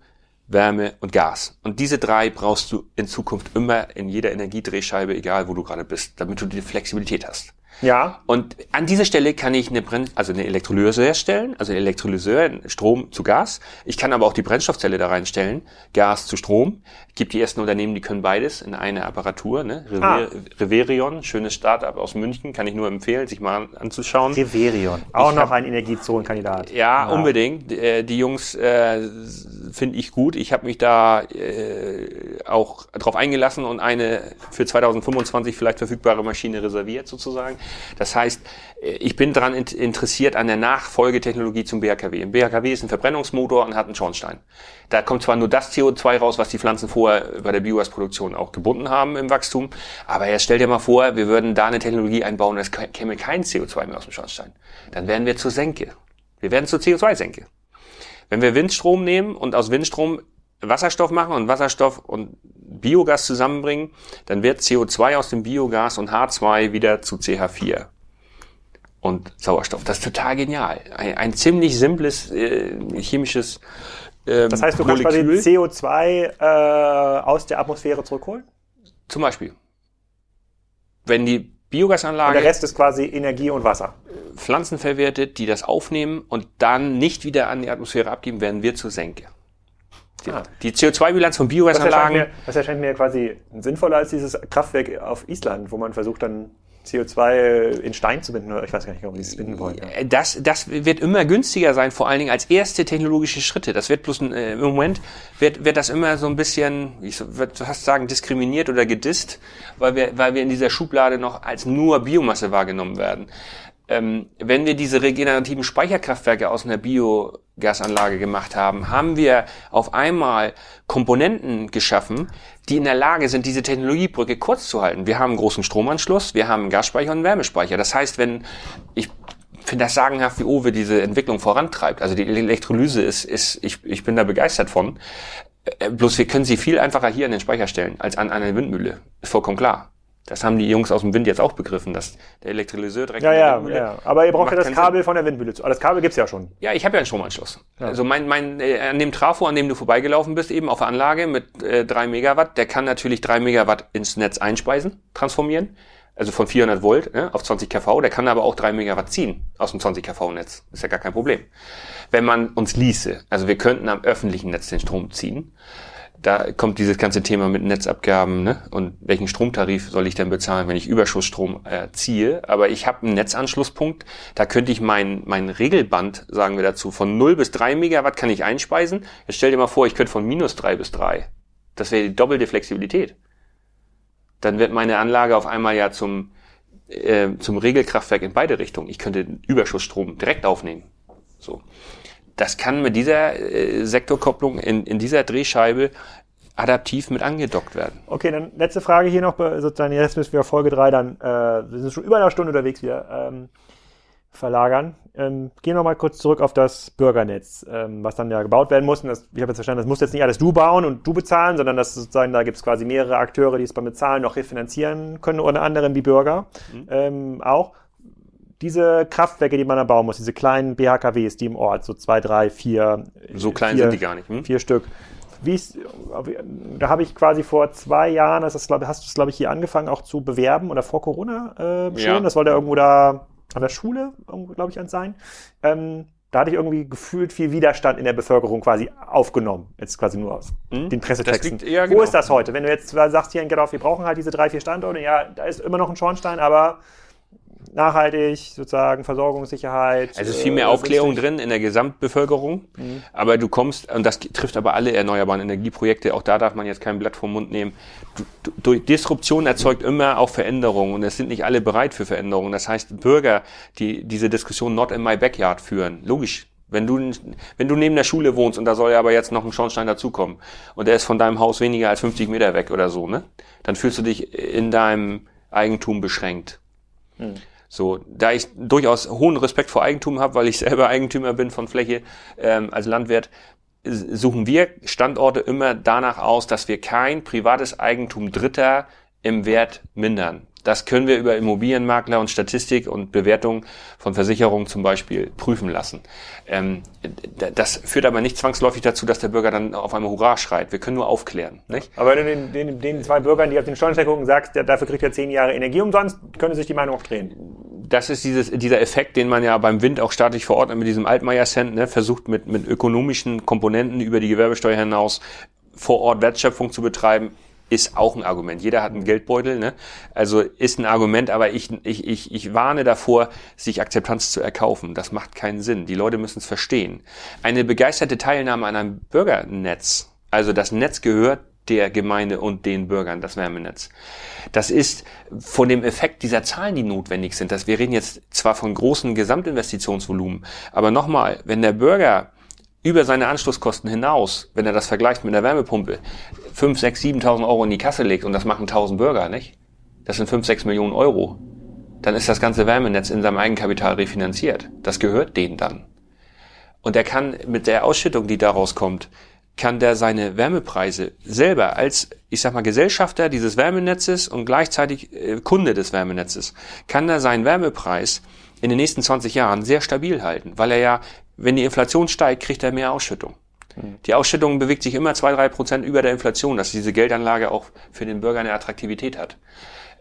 Wärme und Gas. Und diese drei brauchst du in Zukunft immer in jeder Energiedrehscheibe, egal wo du gerade bist, damit du die Flexibilität hast. Ja, Und an dieser Stelle kann ich eine, Brenn also eine Elektrolyse herstellen, also Elektrolyseur, Strom zu Gas. Ich kann aber auch die Brennstoffzelle da reinstellen, Gas zu Strom. Gibt die ersten Unternehmen, die können beides in eine Apparatur. Ne? Rever Ah. Reverion, schönes Startup aus München, kann ich nur empfehlen, sich mal an- anzuschauen. Reverion. Auch Ich noch hab- ein Energiezonenkandidat. Ja, unbedingt. Äh, Die Jungs äh, finde ich gut. Ich habe mich da äh, auch drauf eingelassen und eine für 2025 vielleicht verfügbare Maschine reserviert sozusagen. Das heißt, äh, ich bin daran in interessiert an der Nachfolgetechnologie zum BHKW. Ein BHKW ist ein Verbrennungsmotor und hat einen Schornstein. Da kommt zwar nur das CO2 raus, was die Pflanzen vorher bei der Biogasproduktion auch gebunden haben im Wachstum, aber jetzt stell dir mal vor, wir würden da eine Technologie einbauen, es kä- käme kein CO2 mehr aus dem Schornstein. Dann wären wir zur Senke. Wir werden zur CO2-Senke. Wenn wir Windstrom nehmen und aus Windstrom Wasserstoff machen und Wasserstoff und Biogas zusammenbringen, dann wird CO2 aus dem Biogas und H2 wieder zu CH4 und Sauerstoff. Das ist total genial. Ein, ein ziemlich simples äh, chemisches ähm, Das heißt, du kannst quasi Molekül. CO2 äh, aus der Atmosphäre zurückholen? Zum Beispiel. Wenn die Und Biogasanlage der Rest ist quasi Energie und Wasser. Pflanzen verwertet, die das aufnehmen und dann nicht wieder an die Atmosphäre abgeben, werden wir zur Senke. Die, Ah. die CO2-Bilanz von Das erscheint, Biogasanlagen, mir, das erscheint mir quasi sinnvoller als dieses Kraftwerk auf Island, wo man versucht dann CO2 in Stein zu binden. Oder ich weiß gar nicht, warum die es binden wollen. Ja. äh, das, das wird immer günstiger sein, vor allen Dingen als erste technologische Schritte. Das wird bloß ein, äh, im Moment wird, wird das immer so ein bisschen, ich würde fast sagen, diskriminiert oder gedisst, weil wir, weil wir in dieser Schublade noch als nur Biomasse wahrgenommen werden. Ähm, wenn wir diese regenerativen Speicherkraftwerke aus einer Biogasanlage gemacht haben, haben wir auf einmal Komponenten geschaffen, die in der Lage sind, diese Technologiebrücke kurz zu halten. Wir haben einen großen Stromanschluss, wir haben einen Gasspeicher und einen Wärmespeicher. Das heißt, wenn ich finde das sagenhaft, wie Owe diese Entwicklung vorantreibt. Also die Elektrolyse ist, ist ich, ich bin da begeistert von. Äh, Bloß wir können sie viel einfacher hier an den Speicher stellen als an eine Windmühle. Ist vollkommen klar. Das haben die Jungs aus dem Wind jetzt auch begriffen, dass der Elektrolyseur direkt Ja, ja, ja. Aber ihr braucht ja das Kabel von der Windmühle. zu- Aber das Kabel gibt's ja schon. ja, ich habe ja einen Stromanschluss. Also mein, mein, äh, an dem Trafo, an dem du vorbeigelaufen bist, eben auf der Anlage mit äh, 3 Megawatt, der kann natürlich 3 Megawatt ins Netz einspeisen, transformieren. Also von 400 Volt ne, auf 20 kV. Der kann aber auch 3 Megawatt ziehen aus dem 20 kV-Netz. Ist ja gar kein Problem. Wenn man uns ließe, also wir könnten am öffentlichen Netz den Strom ziehen, da kommt dieses ganze Thema mit Netzabgaben ne? und welchen Stromtarif soll ich denn bezahlen, wenn ich Überschussstrom äh, ziehe. Aber ich habe einen Netzanschlusspunkt, da könnte ich mein, mein Regelband, sagen wir dazu, von 0 bis 3 Megawatt kann ich einspeisen. Jetzt stell dir mal vor, ich könnte von minus 3 bis 3. Das wäre die doppelte Flexibilität. Dann wird meine Anlage auf einmal ja zum, äh, zum Regelkraftwerk in beide Richtungen. Ich könnte Überschussstrom direkt aufnehmen. So das kann mit dieser äh, Sektorkopplung in, in dieser Drehscheibe adaptiv mit angedockt werden. Okay, dann letzte Frage hier noch, sozusagen, jetzt müssen wir Folge 3 dann, äh, wir sind schon über eine Stunde unterwegs wieder, ähm, verlagern. Ähm, gehen wir mal kurz zurück auf das Bürgernetz, ähm, was dann ja gebaut werden muss. Und das, ich habe jetzt verstanden, das muss jetzt nicht alles du bauen und du bezahlen, sondern das sozusagen, da gibt es quasi mehrere Akteure, die es beim Bezahlen noch refinanzieren können, unter anderem die Bürger ähm, auch. Diese Kraftwerke, die man da bauen muss, diese kleinen BHKWs, die im Ort, so zwei, drei, vier. So klein vier, sind die gar nicht. Hm? Vier Stück. Wie ist, da habe ich quasi vor zwei Jahren, das ist, glaub, hast du es, glaube ich, hier angefangen auch zu bewerben oder vor Corona äh, schon. Ja. Das wollte irgendwo da an der Schule, glaube ich, an sein. Ähm, Da hatte ich irgendwie gefühlt viel Widerstand in der Bevölkerung quasi aufgenommen. Jetzt quasi nur aus Hm? den Pressetexten. Wo genau. ist das heute? Wenn du jetzt sagst, hier in Gedorf, wir brauchen halt diese drei, vier Standorte, ja, da ist immer noch ein Schornstein, aber nachhaltig, sozusagen, Versorgungssicherheit. Also es ist viel mehr äh, Aufklärung günstig. drin in der Gesamtbevölkerung, Mhm. aber du kommst, und das trifft aber alle erneuerbaren Energieprojekte, auch da darf man jetzt kein Blatt vom Mund nehmen. Du, du, durch Disruption erzeugt immer auch Veränderungen und es sind nicht alle bereit für Veränderungen. Das heißt, Bürger, die diese Diskussion not in my backyard führen, logisch. Wenn du, wenn du neben der Schule wohnst und da soll ja aber jetzt noch ein Schornstein dazukommen und der ist von deinem Haus weniger als 50 Meter weg oder so, ne? Dann fühlst du dich in deinem Eigentum beschränkt. So, da ich durchaus hohen Respekt vor Eigentum habe, weil ich selber Eigentümer bin von Fläche ähm, als Landwirt, suchen wir Standorte immer danach aus, dass wir kein privates Eigentum Dritter im Wert mindern. Das können wir über Immobilienmakler und Statistik und Bewertung von Versicherungen zum Beispiel prüfen lassen. Ähm, das führt aber nicht zwangsläufig dazu, dass der Bürger dann auf einmal Hurra schreit. Wir können nur aufklären. Nicht? Aber wenn du den, den, den zwei Bürgern, die auf den Schornstein gucken, sagst, der, dafür kriegt er zehn Jahre Energie umsonst, könnte sich die Meinung auch drehen. das ist dieses, dieser Effekt, den man ja beim Wind auch staatlich verordnet mit diesem Altmaier-Cent, ne, versucht mit, mit ökonomischen Komponenten über die Gewerbesteuer hinaus vor Ort Wertschöpfung zu betreiben, ist auch ein Argument. Jeder hat einen Geldbeutel, ne? Also ist ein Argument, aber ich, ich, ich, ich warne davor, sich Akzeptanz zu erkaufen. Das macht keinen Sinn. Die Leute müssen es verstehen. Eine begeisterte Teilnahme an einem Bürgernetz, also das Netz gehört der Gemeinde und den Bürgern, das Wärmenetz. Das ist von dem Effekt dieser Zahlen, die notwendig sind, dass wir reden jetzt zwar von großen Gesamtinvestitionsvolumen, aber nochmal, wenn der Bürger über seine Anschlusskosten hinaus, wenn er das vergleicht mit einer Wärmepumpe, 5, 6, 7.000 Euro in die Kasse legt und das machen 1.000 Bürger, nicht? Das sind 5, 6 Millionen Euro. Dann ist das ganze Wärmenetz in seinem Eigenkapital refinanziert. Das gehört denen dann. Und er kann mit der Ausschüttung, die daraus kommt, kann der seine Wärmepreise selber als, ich sag mal, Gesellschafter dieses Wärmenetzes und gleichzeitig äh, Kunde des Wärmenetzes, kann er seinen Wärmepreis in den nächsten 20 Jahren sehr stabil halten, weil er ja, wenn die Inflation steigt, kriegt er mehr Ausschüttung. Die Ausschüttung bewegt sich immer zwei, drei Prozent über der Inflation, dass diese Geldanlage auch für den Bürger eine Attraktivität hat.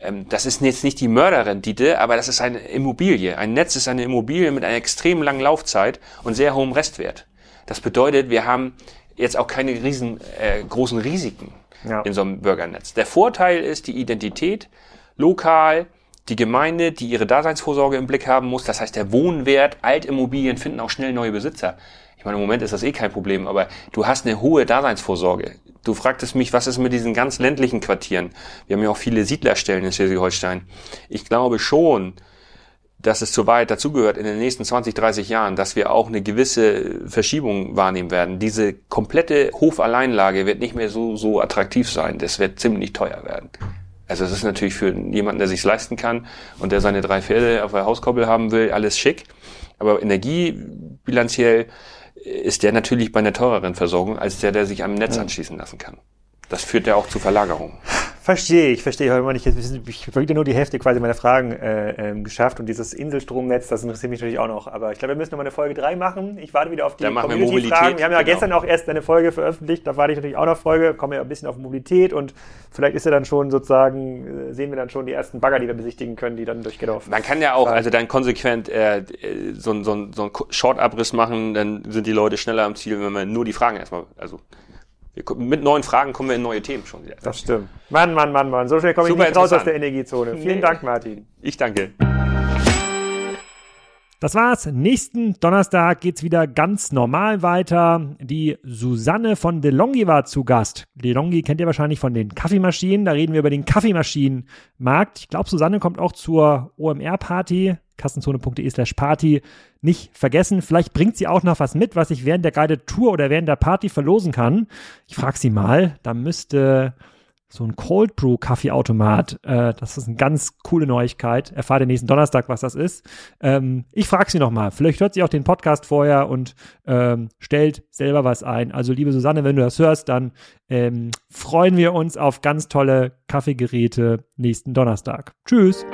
Ähm, Das ist jetzt nicht die Mörderrendite, aber das ist eine Immobilie. Ein Netz ist eine Immobilie mit einer extrem langen Laufzeit und sehr hohem Restwert. Das bedeutet, wir haben jetzt auch keine riesen, äh, großen Risiken Ja. in so einem Bürgernetz. Der Vorteil ist die Identität, lokal, die Gemeinde, die ihre Daseinsvorsorge im Blick haben muss. Das heißt, der Wohnwert, Altimmobilien finden auch schnell neue Besitzer. Ich meine, im Moment ist das eh kein Problem, aber du hast eine hohe Daseinsvorsorge. Du fragtest mich, was ist mit diesen ganz ländlichen Quartieren? Wir haben ja auch viele Siedlerstellen in Schleswig-Holstein. Ich glaube schon, dass es zu weit dazugehört in den nächsten 20, 30 Jahren, dass wir auch eine gewisse Verschiebung wahrnehmen werden. Diese komplette Hofalleinlage wird nicht mehr so, so attraktiv sein. Das wird ziemlich teuer werden. Also es ist natürlich für jemanden, der sich leisten kann und der seine drei Pferde auf der Hauskoppel haben will, alles schick. Aber energiebilanziell ist der natürlich bei einer teureren Versorgung als der, der sich am Netz anschließen lassen kann. Das führt ja auch zu Verlagerungen. Verstehe ich, verstehe ich. Aber Ich, ich habe wieder nur die Hälfte quasi meiner Fragen äh, ähm, geschafft und dieses Inselstromnetz, das interessiert mich natürlich auch noch. Aber ich glaube, wir müssen nochmal eine Folge 3 machen. Ich warte wieder auf die wir Community-Fragen. Mobilität, Wir haben ja genau. gestern auch erst eine Folge veröffentlicht, da warte ich natürlich auch noch Folge, kommen wir ein bisschen auf Mobilität und vielleicht ist ja dann schon sozusagen, äh, sehen wir dann schon die ersten Bagger, die wir besichtigen können, die dann durch Gedorf. Man kann ja auch, also dann konsequent äh, so, so, so einen Short-Abriss machen, dann sind die Leute schneller am Ziel, wenn man nur die Fragen erstmal, also wir, mit neuen Fragen kommen wir in neue Themen schon wieder. Das stimmt. Mann, Mann, Mann, Mann. So schnell komme ich Super nicht raus aus der Energiezone. Vielen Nee. Dank, Martin. Ich danke. Das war's. Nächsten Donnerstag geht's wieder ganz normal weiter. Die Susanne von DeLonghi war zu Gast. DeLonghi kennt ihr wahrscheinlich von den Kaffeemaschinen. Da reden wir über den Kaffeemaschinenmarkt. Ich glaube, Susanne kommt auch zur OMR-Party. Kassenzone.de slash Party. Nicht vergessen, vielleicht bringt sie auch noch was mit, was ich während der Guided Tour oder während der Party verlosen kann. Ich frage sie mal. Da müsste so ein Cold Brew Kaffeeautomat. Äh, das ist eine ganz coole Neuigkeit. Erfahrt ihr nächsten Donnerstag, was das ist. Ähm, ich frage sie nochmal. Vielleicht hört sie auch den Podcast vorher und ähm, stellt selber was ein. Also liebe Susanne, wenn du das hörst, dann ähm, freuen wir uns auf ganz tolle Kaffeegeräte nächsten Donnerstag. Tschüss.